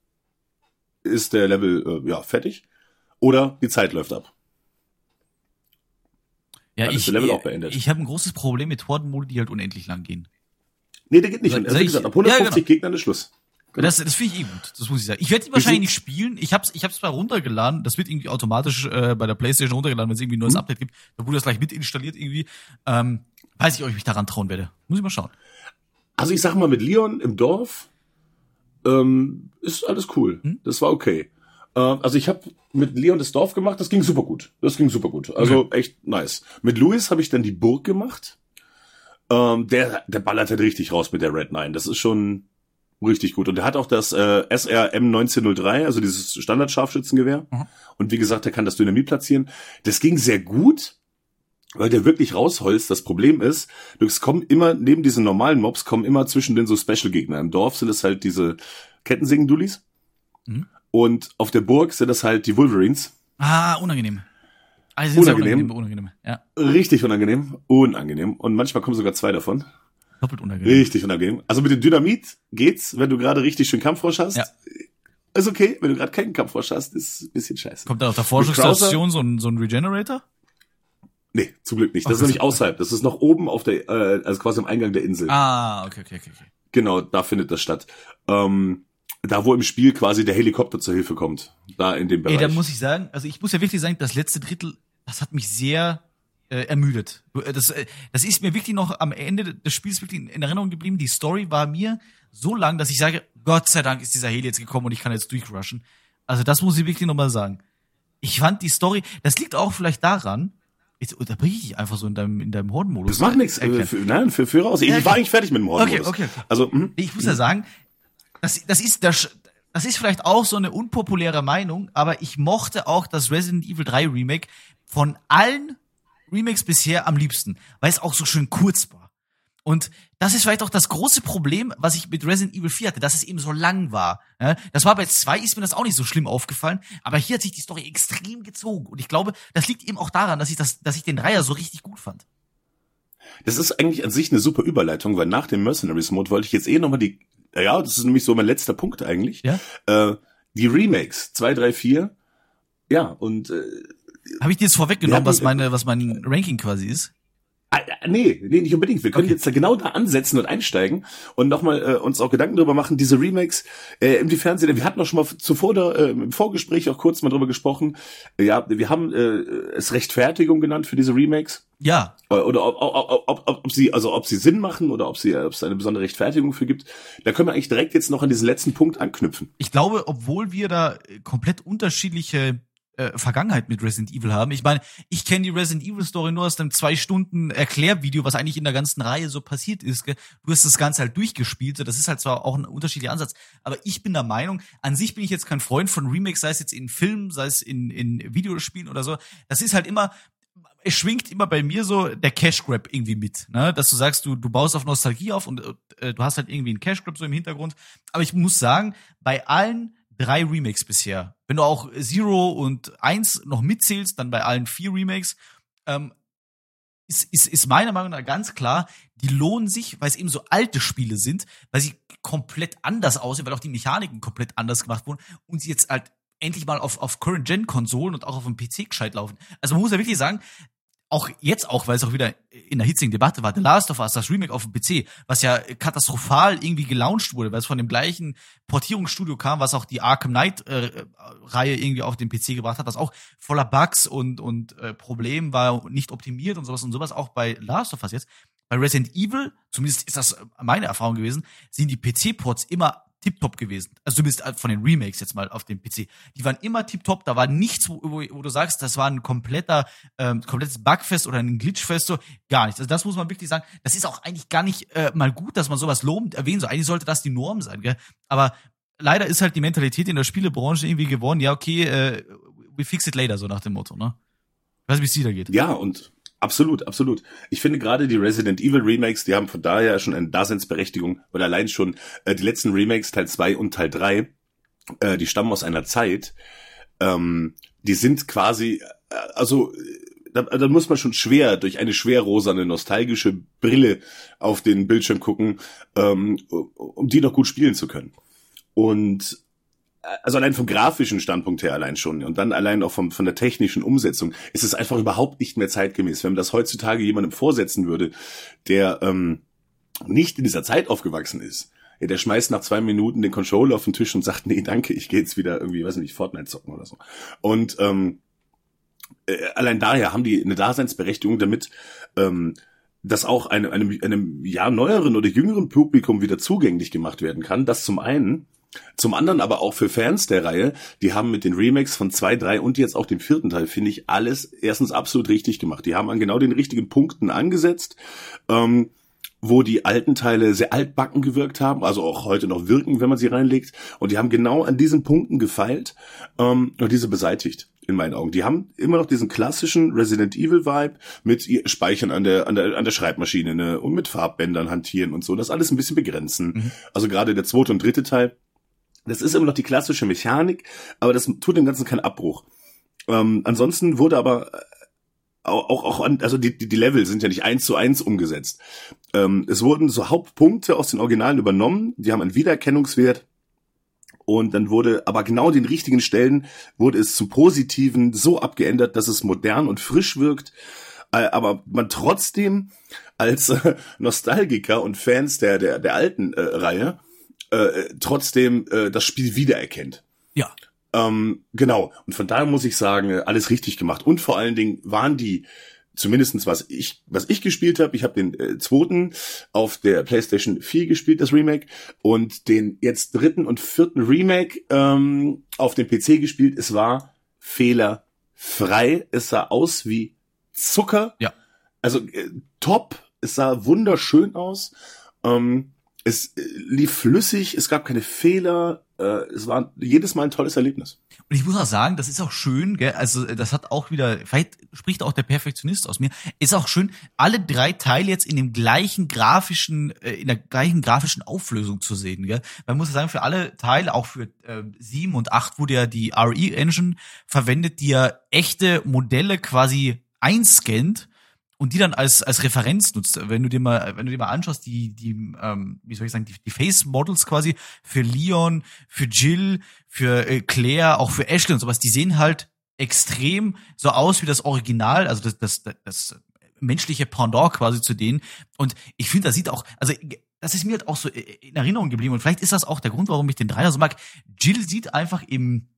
ist der Level äh, ja fertig. Oder die Zeit läuft ab. Ja, ich, der Level auch beendet. ich habe ein großes Problem mit Hordenmode, die halt unendlich lang gehen. Nee, der geht nicht. Also, wie gesagt, ab Ja, 150 genau. Gegnern ist Schluss. Das, das finde ich eh gut. Das muss ich sagen. Ich werde die wahrscheinlich nicht spielen. Ich hab's, ich hab's mal runtergeladen. Das wird irgendwie automatisch äh, bei der PlayStation runtergeladen, wenn es irgendwie ein neues Mhm. Update gibt. Da wurde das gleich mit installiert irgendwie. Ähm, weiß ich, ob ich mich daran trauen werde. Muss ich mal schauen. Also ich sag mal, mit Leon im Dorf ähm, ist alles cool. Hm? Das war okay. Ähm, also ich habe mit Leon das Dorf gemacht, das ging super gut. Das ging super gut. Also echt nice. Mit Louis habe ich dann die Burg gemacht. Ähm, der, der ballert halt richtig raus mit der Red 9. Das ist schon richtig gut. Und der hat auch das äh, SRM 1903, also dieses Standard-Scharfschützengewehr. Mhm. Und wie gesagt, der kann das Dynamit platzieren. Das ging sehr gut, weil der wirklich rausholzt. Das Problem ist, es kommen immer, neben diesen normalen Mobs, kommen immer zwischen den so Special-Gegner. Im Dorf sind es halt diese Kettensägen-Dullis. Mhm. Und auf der Burg sind das halt die Wolverines. Ah, unangenehm. Also sehr Unangenehm. unangenehm. Ja, Richtig unangenehm. Unangenehm. Und manchmal kommen sogar zwei davon. Doppelt unangenehm. Richtig unangenehm. Also mit dem Dynamit geht's, wenn du gerade richtig schön Kampffrosch hast. Ja. Ist okay. Wenn du gerade keinen Kampffrosch hast, ist ein bisschen scheiße. Kommt da auf der Forschungsstation so ein, so ein Regenerator? Nee, zum Glück nicht. Das ist das nämlich ist- außerhalb. Das ist noch oben auf der, äh, also quasi am Eingang der Insel. Ah, okay, okay, okay. okay. Genau, da findet das statt. Ähm, da, wo im Spiel quasi der Helikopter zur Hilfe kommt. Da in dem Ey, Bereich. da muss ich sagen, also ich muss ja wirklich sagen, das letzte Drittel, das hat mich sehr äh, ermüdet. Das, äh, das ist mir wirklich noch am Ende des Spiels wirklich in Erinnerung geblieben. Die Story war mir so lang, dass ich sage, Gott sei Dank ist dieser Heli jetzt gekommen und ich kann jetzt durchrushen. Also das muss ich wirklich nochmal sagen. Ich fand die Story, das liegt auch vielleicht daran, jetzt unterbreche ich dich einfach so in deinem, in deinem Hordenmodus. das macht nichts. Äh, für, nein, für, für raus. Ich Ja, war eigentlich fertig mit dem Horden. Okay, okay. Also, mhm. Ich muss ja sagen, das, das ist, das, das ist vielleicht auch so eine unpopuläre Meinung, aber ich mochte auch das Resident Evil 3 Remake von allen Remakes bisher am liebsten, weil es auch so schön kurz war. Und das ist vielleicht auch das große Problem, was ich mit Resident Evil 4 hatte, dass es eben so lang war. Das war bei 2 ist mir das auch nicht so schlimm aufgefallen, aber hier hat sich die Story extrem gezogen. Und ich glaube, das liegt eben auch daran, dass ich das, dass ich den Dreier so richtig gut fand. Das ist eigentlich an sich eine super Überleitung, weil nach dem Mercenaries Mode wollte ich jetzt eh nochmal die, ja, das ist nämlich so mein letzter Punkt eigentlich. Ja? Äh, die Remakes, 2, 3, 4. Ja, und äh, Habe ich dir jetzt vorweggenommen, Ja, was meine, was mein Ranking quasi ist? Ah, Nee, nee, nicht unbedingt. Wir können Okay. jetzt da genau da ansetzen und einsteigen und nochmal äh, uns auch Gedanken darüber machen, diese Remakes, äh, inwiefern sie denn, wir hatten doch schon mal zuvor da, äh, im Vorgespräch auch kurz mal drüber gesprochen, äh, ja, wir haben äh, es Rechtfertigung genannt für diese Remakes. Ja, Äh, Oder ob, ob, ob, ob, ob sie, also ob sie Sinn machen oder ob sie, ob es eine besondere Rechtfertigung für gibt. Da können wir eigentlich direkt jetzt noch an diesen letzten Punkt anknüpfen. ich glaube, obwohl wir da äh, komplett unterschiedliche äh, Vergangenheit mit Resident Evil haben. Ich meine, ich kenne die Resident Evil Story nur aus einem zwei Stunden Erklärvideo, was eigentlich in der ganzen Reihe so passiert ist. Gell? Du hast das Ganze halt durchgespielt. so Das ist halt zwar auch ein unterschiedlicher Ansatz, aber ich bin der Meinung, an sich bin ich jetzt kein Freund von Remakes, sei es jetzt in Filmen, sei es in, in Videospielen oder so. Das ist halt immer, es schwingt immer bei mir so der Cash Grab irgendwie mit, ne? Dass du sagst, du, du baust auf Nostalgie auf und äh, du hast halt irgendwie einen Cash Grab so im Hintergrund. Aber ich muss sagen, bei allen drei Remakes bisher, wenn du auch Zero und Eins noch mitzählst, dann bei allen vier Remakes, ähm, ist, ist, ist meiner Meinung nach ganz klar, die lohnen sich, weil es eben so alte Spiele sind, weil sie komplett anders aussehen, weil auch die Mechaniken komplett anders gemacht wurden und sie jetzt halt endlich mal auf, auf Current-Gen-Konsolen und auch auf dem PC gescheit laufen. Also man muss ja wirklich sagen, auch jetzt auch, weil es auch wieder in der hitzigen Debatte war, The Last of Us, das Remake auf dem PC, was ja katastrophal irgendwie gelauncht wurde, weil es von dem gleichen Portierungsstudio kam, was auch die Arkham Knight äh, Reihe irgendwie auf den PC gebracht hat, was auch voller Bugs und und äh, Problemen war, nicht optimiert und sowas und sowas auch bei Last of Us jetzt. Bei Resident Evil, zumindest ist das meine Erfahrung gewesen, sind die PC-Ports immer tiptop gewesen. Also zumindest von den Remakes jetzt mal auf dem PC. Die waren immer tiptop, da war nichts, wo, wo, du sagst, das war ein kompletter, ähm, komplettes Bugfest oder ein Glitchfest, so gar nichts. Also das muss man wirklich sagen. Das ist auch eigentlich gar nicht äh, mal gut, dass man sowas lobend erwähnt. So eigentlich sollte das die Norm sein, gell? Aber leider ist halt die Mentalität in der Spielebranche irgendwie geworden, ja, okay, äh, we fix it later, so nach dem Motto, ne? Ich weiß nicht, wie es dir da geht. Ja, und absolut, absolut. Ich finde gerade die Resident Evil Remakes, die haben von daher schon eine Daseinsberechtigung, weil allein schon äh, die letzten Remakes, Teil 2 und Teil 3, äh, die stammen aus einer Zeit, ähm, die sind quasi, äh, also äh, da, da muss man schon schwer durch eine schwerrosane nostalgische Brille auf den Bildschirm gucken, ähm, um die noch gut spielen zu können. Und also allein vom grafischen Standpunkt her allein schon und dann allein auch vom, von der technischen Umsetzung ist es einfach überhaupt nicht mehr zeitgemäß. Wenn man das heutzutage jemandem vorsetzen würde, der ähm, nicht in dieser Zeit aufgewachsen ist, ja, der schmeißt nach zwei Minuten den Controller auf den Tisch und sagt, nee, danke, ich gehe jetzt wieder irgendwie, weiß nicht, Fortnite zocken oder so. Und ähm, äh, allein daher haben die eine Daseinsberechtigung, damit ähm, das auch einem, einem, einem ja neueren oder jüngeren Publikum wieder zugänglich gemacht werden kann. Das zum einen. Zum anderen aber auch für Fans der Reihe, die haben mit den Remakes von zwei, drei und jetzt auch dem vierten Teil, finde ich, alles erstens absolut richtig gemacht. Die haben an genau den richtigen Punkten angesetzt, ähm, wo die alten Teile sehr altbacken gewirkt haben, also auch heute noch wirken, wenn man sie reinlegt. Und die haben genau an diesen Punkten gefeilt ähm, und diese beseitigt in meinen Augen. Die haben immer noch diesen klassischen Resident Evil Vibe mit ihr Speichern an der, an der, an der Schreibmaschine ne? und mit Farbbändern hantieren und so. Das alles ein bisschen begrenzen. Mhm. Also gerade der zweite und dritte Teil, das ist immer noch die klassische Mechanik, aber das tut dem Ganzen keinen Abbruch. Ähm, ansonsten wurde aber äh, auch, auch, an, also die, die, die Level sind ja nicht eins zu eins umgesetzt. Ähm, es wurden so Hauptpunkte aus den Originalen übernommen, die haben einen Wiedererkennungswert und dann wurde, aber genau den richtigen Stellen wurde es zum Positiven so abgeändert, dass es modern und frisch wirkt, äh, aber man trotzdem als äh, Nostalgiker und Fans der, der, der alten äh, Reihe äh, trotzdem äh, das Spiel wiedererkennt. Ja. Ähm, genau. Und von daher muss ich sagen, alles richtig gemacht. Und vor allen Dingen waren die, zumindestens was ich, was ich gespielt habe, ich habe den äh, zweiten auf der PlayStation 4 gespielt, das Remake, und den jetzt dritten und vierten Remake ähm, auf dem PC gespielt. Es war fehlerfrei. Es sah aus wie Zucker. Ja. Also äh, top. Es sah wunderschön aus. Ähm, es äh, lief flüssig, es gab keine Fehler. äh, es war jedes Mal ein tolles Erlebnis. Und ich muss auch sagen, das ist auch schön, gell? also das hat auch wieder, vielleicht spricht auch der Perfektionist aus mir, ist auch schön, alle drei Teile jetzt in dem gleichen grafischen, äh, in der gleichen grafischen Auflösung zu sehen. Gell? Man muss sagen, für alle Teile, auch für äh, 7 und 8 wurde ja die RE-Engine verwendet, die ja echte Modelle quasi einscannt und die dann als als Referenz nutzt. Wenn du dir mal wenn du dir mal anschaust, die die ähm, wie soll ich sagen, die, die Face Models quasi für Leon, für Jill, für äh, Claire, auch für Ashley und sowas, die sehen halt extrem so aus wie das Original, also das das das menschliche Pendant quasi zu denen und ich finde, das sieht auch also das ist mir halt auch so in Erinnerung geblieben und vielleicht ist das auch der Grund, warum ich den Dreier so mag. Jill sieht einfach im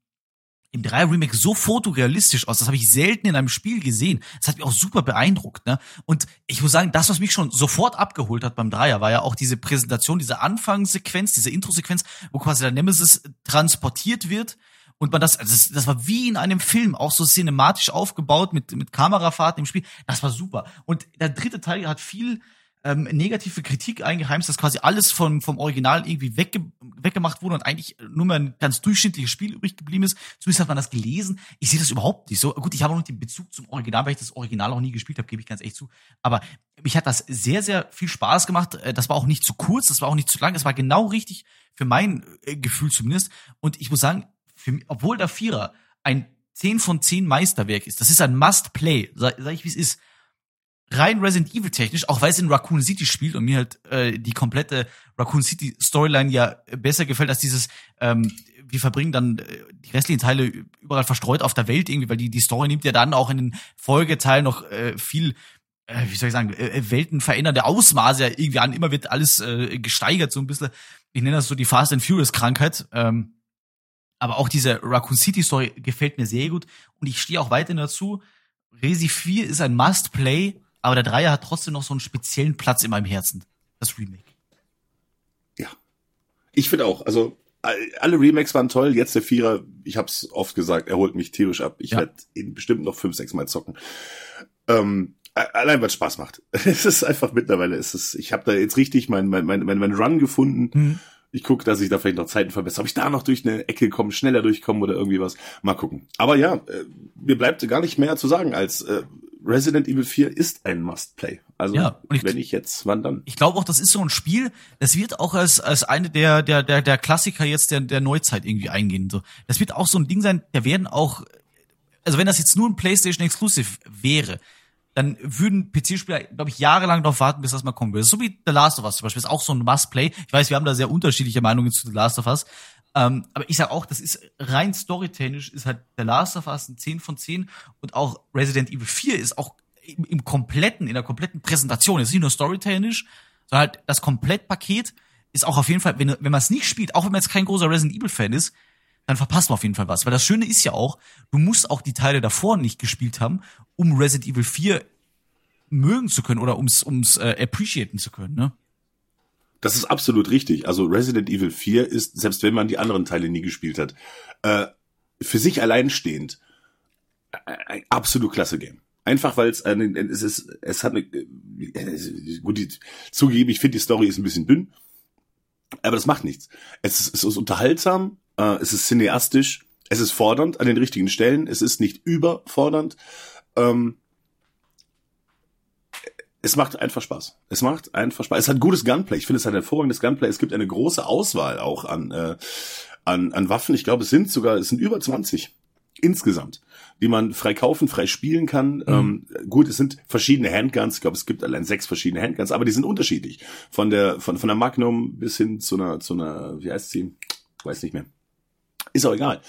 im 3 Remake so fotorealistisch aus. Das habe ich selten in einem Spiel gesehen. Das hat mich auch super beeindruckt. Ne? Und ich muss sagen, das, was mich schon sofort abgeholt hat beim Dreier, war ja auch diese Präsentation, diese Anfangssequenz, diese Intro-Sequenz, wo quasi der Nemesis transportiert wird. Und man das, also das, das war wie in einem Film, auch so cinematisch aufgebaut mit, mit Kamerafahrten im Spiel. Das war super. Und der dritte Teil hat viel ähm, negative Kritik eingeheimst, dass quasi alles vom, vom Original irgendwie wegge weggemacht wurde und eigentlich nur mehr ein ganz durchschnittliches Spiel übrig geblieben ist. Zumindest hat man das gelesen. Ich sehe das überhaupt nicht so. Gut, ich habe auch noch den Bezug zum Original, weil ich das Original auch nie gespielt habe, gebe ich ganz echt zu. Aber mich hat das sehr, sehr viel Spaß gemacht. Äh, das war auch nicht zu kurz, das war auch nicht zu lang. Es war genau richtig für mein äh, Gefühl zumindest. Und ich muss sagen, für obwohl der Vierer ein 10 von 10 Meisterwerk ist, das ist ein Must-Play, sag, sag ich wie es ist rein Resident Evil technisch, auch weil es in Raccoon City spielt und mir halt äh, die komplette Raccoon City Storyline ja besser gefällt als dieses, ähm, wir verbringen dann äh, die restlichen Teile überall verstreut auf der Welt irgendwie, weil die, die Story nimmt ja dann auch in den Folgeteilen noch äh, viel äh, wie soll ich sagen, äh, weltenverändernde Ausmaße ja irgendwie an. Immer wird alles äh, gesteigert, so ein bisschen. Ich nenne das so die Fast and Furious Krankheit. Ähm, aber auch diese Raccoon City Story gefällt mir sehr gut. Und ich stehe auch weiterhin dazu. Resi 4 ist ein Must-Play aber der Dreier hat trotzdem noch so einen speziellen Platz in meinem Herzen. Das Remake. Ja. Ich finde auch, also alle Remakes waren toll, jetzt der Vierer, ich hab's oft gesagt, er holt mich tierisch ab. Ich ja. werde ihn bestimmt noch fünf, sechs Mal zocken. Ähm, allein weil es Spaß macht. es ist einfach mittlerweile, es ist, ich habe da jetzt richtig mein, mein, mein, mein, mein Run gefunden. Mhm. Ich gucke, dass ich da vielleicht noch Zeiten verbessere. Ob ich da noch durch eine Ecke komme, schneller durchkomme oder irgendwie was. Mal gucken. Aber ja, äh, mir bleibt gar nicht mehr zu sagen, als äh, Resident Evil 4 ist ein Must-Play. Also ja, ich, wenn ich jetzt, wann dann? Ich glaube auch, das ist so ein Spiel, das wird auch als, als eine der, der, der, der Klassiker jetzt der, der Neuzeit irgendwie eingehen. So, Das wird auch so ein Ding sein, da werden auch, also wenn das jetzt nur ein PlayStation Exclusive wäre, dann würden PC-Spieler, glaube ich, jahrelang darauf warten, bis das mal kommen würde. So wie The Last of Us zum Beispiel, ist auch so ein Must-Play. Ich weiß, wir haben da sehr unterschiedliche Meinungen zu The Last of Us. Ähm, aber ich sag auch, das ist rein storytechnisch ist halt The Last of Us ein 10 von 10 und auch Resident Evil 4 ist auch im, im kompletten, in der kompletten Präsentation, ist nicht nur storytechnisch, sondern halt das Komplettpaket ist auch auf jeden Fall, wenn, wenn man es nicht spielt, auch wenn man jetzt kein großer Resident Evil Fan ist, dann verpasst man auf jeden Fall was. Weil das Schöne ist ja auch, du musst auch die Teile davor nicht gespielt haben, um Resident Evil 4 mögen zu können oder ums, ums äh, appreciaten zu können, ne? Das ist absolut richtig. Also Resident Evil 4 ist, selbst wenn man die anderen Teile nie gespielt hat, äh, für sich alleinstehend ein absolut klasse Game. Einfach weil es eine, es ist, es hat eine, äh, gut, zugegeben, ich finde die Story ist ein bisschen dünn, aber das macht nichts. Es ist, es ist unterhaltsam, äh, es ist cineastisch, es ist fordernd an den richtigen Stellen, es ist nicht überfordernd. Ähm, es macht einfach Spaß. Es macht einfach Spaß. Es hat gutes Gunplay. Ich finde, es hat ein hervorragendes Gunplay. Es gibt eine große Auswahl auch an, äh, an, an Waffen. Ich glaube, es sind sogar, es sind über 20 insgesamt, die man frei kaufen, frei spielen kann. Mhm. Ähm, gut, es sind verschiedene Handguns. Ich glaube, es gibt allein sechs verschiedene Handguns, aber die sind unterschiedlich. Von der, von, von der Magnum bis hin zu einer, zu einer, wie heißt sie? Weiß nicht mehr. Ist auch egal.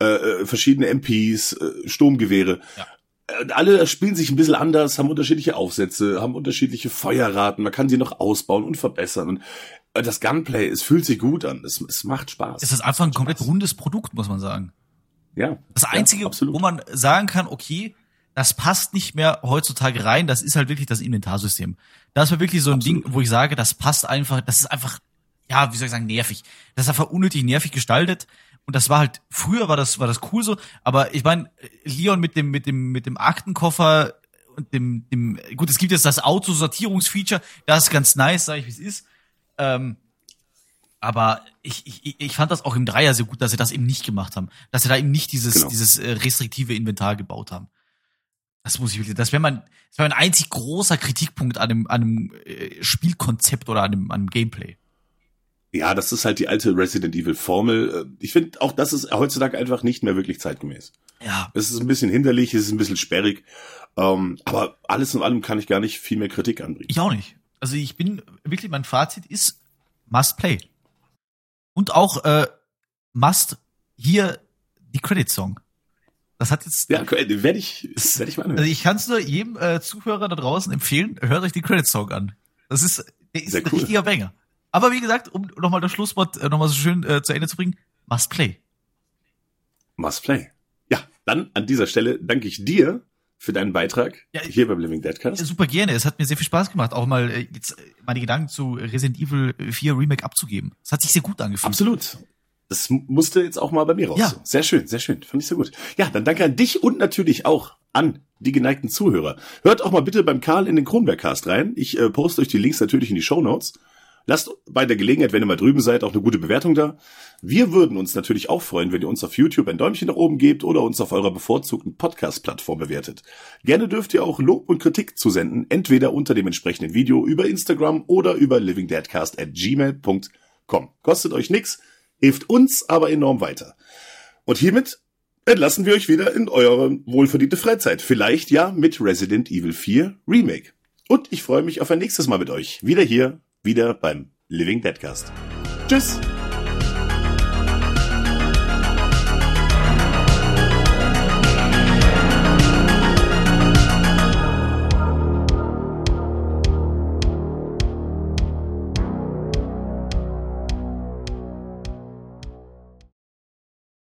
Äh, äh verschiedene MPs, äh, Sturmgewehre. Ja. Äh, alle spielen sich ein bisschen anders, haben unterschiedliche Aufsätze, haben unterschiedliche Feuerraten, man kann sie noch ausbauen und verbessern. Und äh, das Gunplay, es fühlt sich gut an, es, es macht Spaß. Es ist einfach ein komplett rundes Produkt, muss man sagen. Ja. Das Einzige, ja, wo man sagen kann, okay, das passt nicht mehr heutzutage rein, das ist halt wirklich das Inventarsystem. Das war wirklich so ein absolut. Ding, wo ich sage, das passt einfach, das ist einfach, ja, wie soll ich sagen, nervig. Das ist einfach unnötig nervig gestaltet. Und das war halt, früher war das, war das cool so, aber ich meine, Leon mit dem, mit dem, mit dem Aktenkoffer und dem, dem, gut, es gibt jetzt das Autosortierungsfeature, das ist ganz nice, sag ich, wie es ist. Ähm, Aber ich, ich, ich fand das auch im Dreier sehr gut, dass sie das eben nicht gemacht haben. Dass sie da eben nicht dieses, Genau. dieses äh, restriktive Inventar gebaut haben. Das muss ich wirklich, das wäre mein, das wäre mein einzig großer Kritikpunkt an einem, an einem äh, Spielkonzept oder an einem, an einem Gameplay. Ja, das ist halt die alte Resident Evil Formel. Äh, Ich finde, auch das ist heutzutage einfach nicht mehr wirklich zeitgemäß. Ja, Es ist ein bisschen hinderlich, es ist ein bisschen sperrig. Ähm, aber alles in allem kann ich gar nicht viel mehr Kritik anbringen. ich auch nicht. Also ich bin wirklich, mein Fazit ist must play. Und auch äh, must hier die Credit Song. Das hat jetzt Ja, werde ich, werde ich mal anhören. Also ich kann es nur jedem äh, Zuhörer da draußen empfehlen, hört euch die Credit Song an. Das ist, der ist Sehr ein cool. richtiger Banger. Aber wie gesagt, um nochmal das Schlusswort äh, nochmal so schön äh, zu Ende zu bringen, must play. Must play. Ja, dann an dieser Stelle danke ich dir für deinen Beitrag Ja, hier beim Living Deadcast. Super gerne. Es hat mir sehr viel Spaß gemacht, auch mal äh, jetzt äh, meine Gedanken zu Resident Evil 4 Remake abzugeben. Es hat sich sehr gut angefühlt. Absolut. Das musste jetzt auch mal bei mir raus. Ja. Sehr schön, sehr schön. Fand ich sehr gut. Ja, dann danke an dich und natürlich auch an die geneigten Zuhörer. Hört auch mal bitte beim Karl in den Kronbergcast rein. Ich äh, poste euch die Links natürlich in die Show Notes. Lasst bei der Gelegenheit, wenn ihr mal drüben seid, auch eine gute Bewertung da. Wir würden uns natürlich auch freuen, wenn ihr uns auf YouTube ein Däumchen nach oben gebt oder uns auf eurer bevorzugten Podcast-Plattform bewertet. Gerne dürft ihr auch Lob und Kritik zusenden, entweder unter dem entsprechenden Video über Instagram oder über livingdeadcast at gmail.com. Kostet euch nix, hilft uns aber enorm weiter. Und hiermit entlassen wir euch wieder in eure wohlverdiente Freizeit. Vielleicht ja mit Resident Evil 4 Remake. Und ich freue mich auf ein nächstes Mal mit euch. Wieder hier, wieder beim Living Deadcast. Tschüss!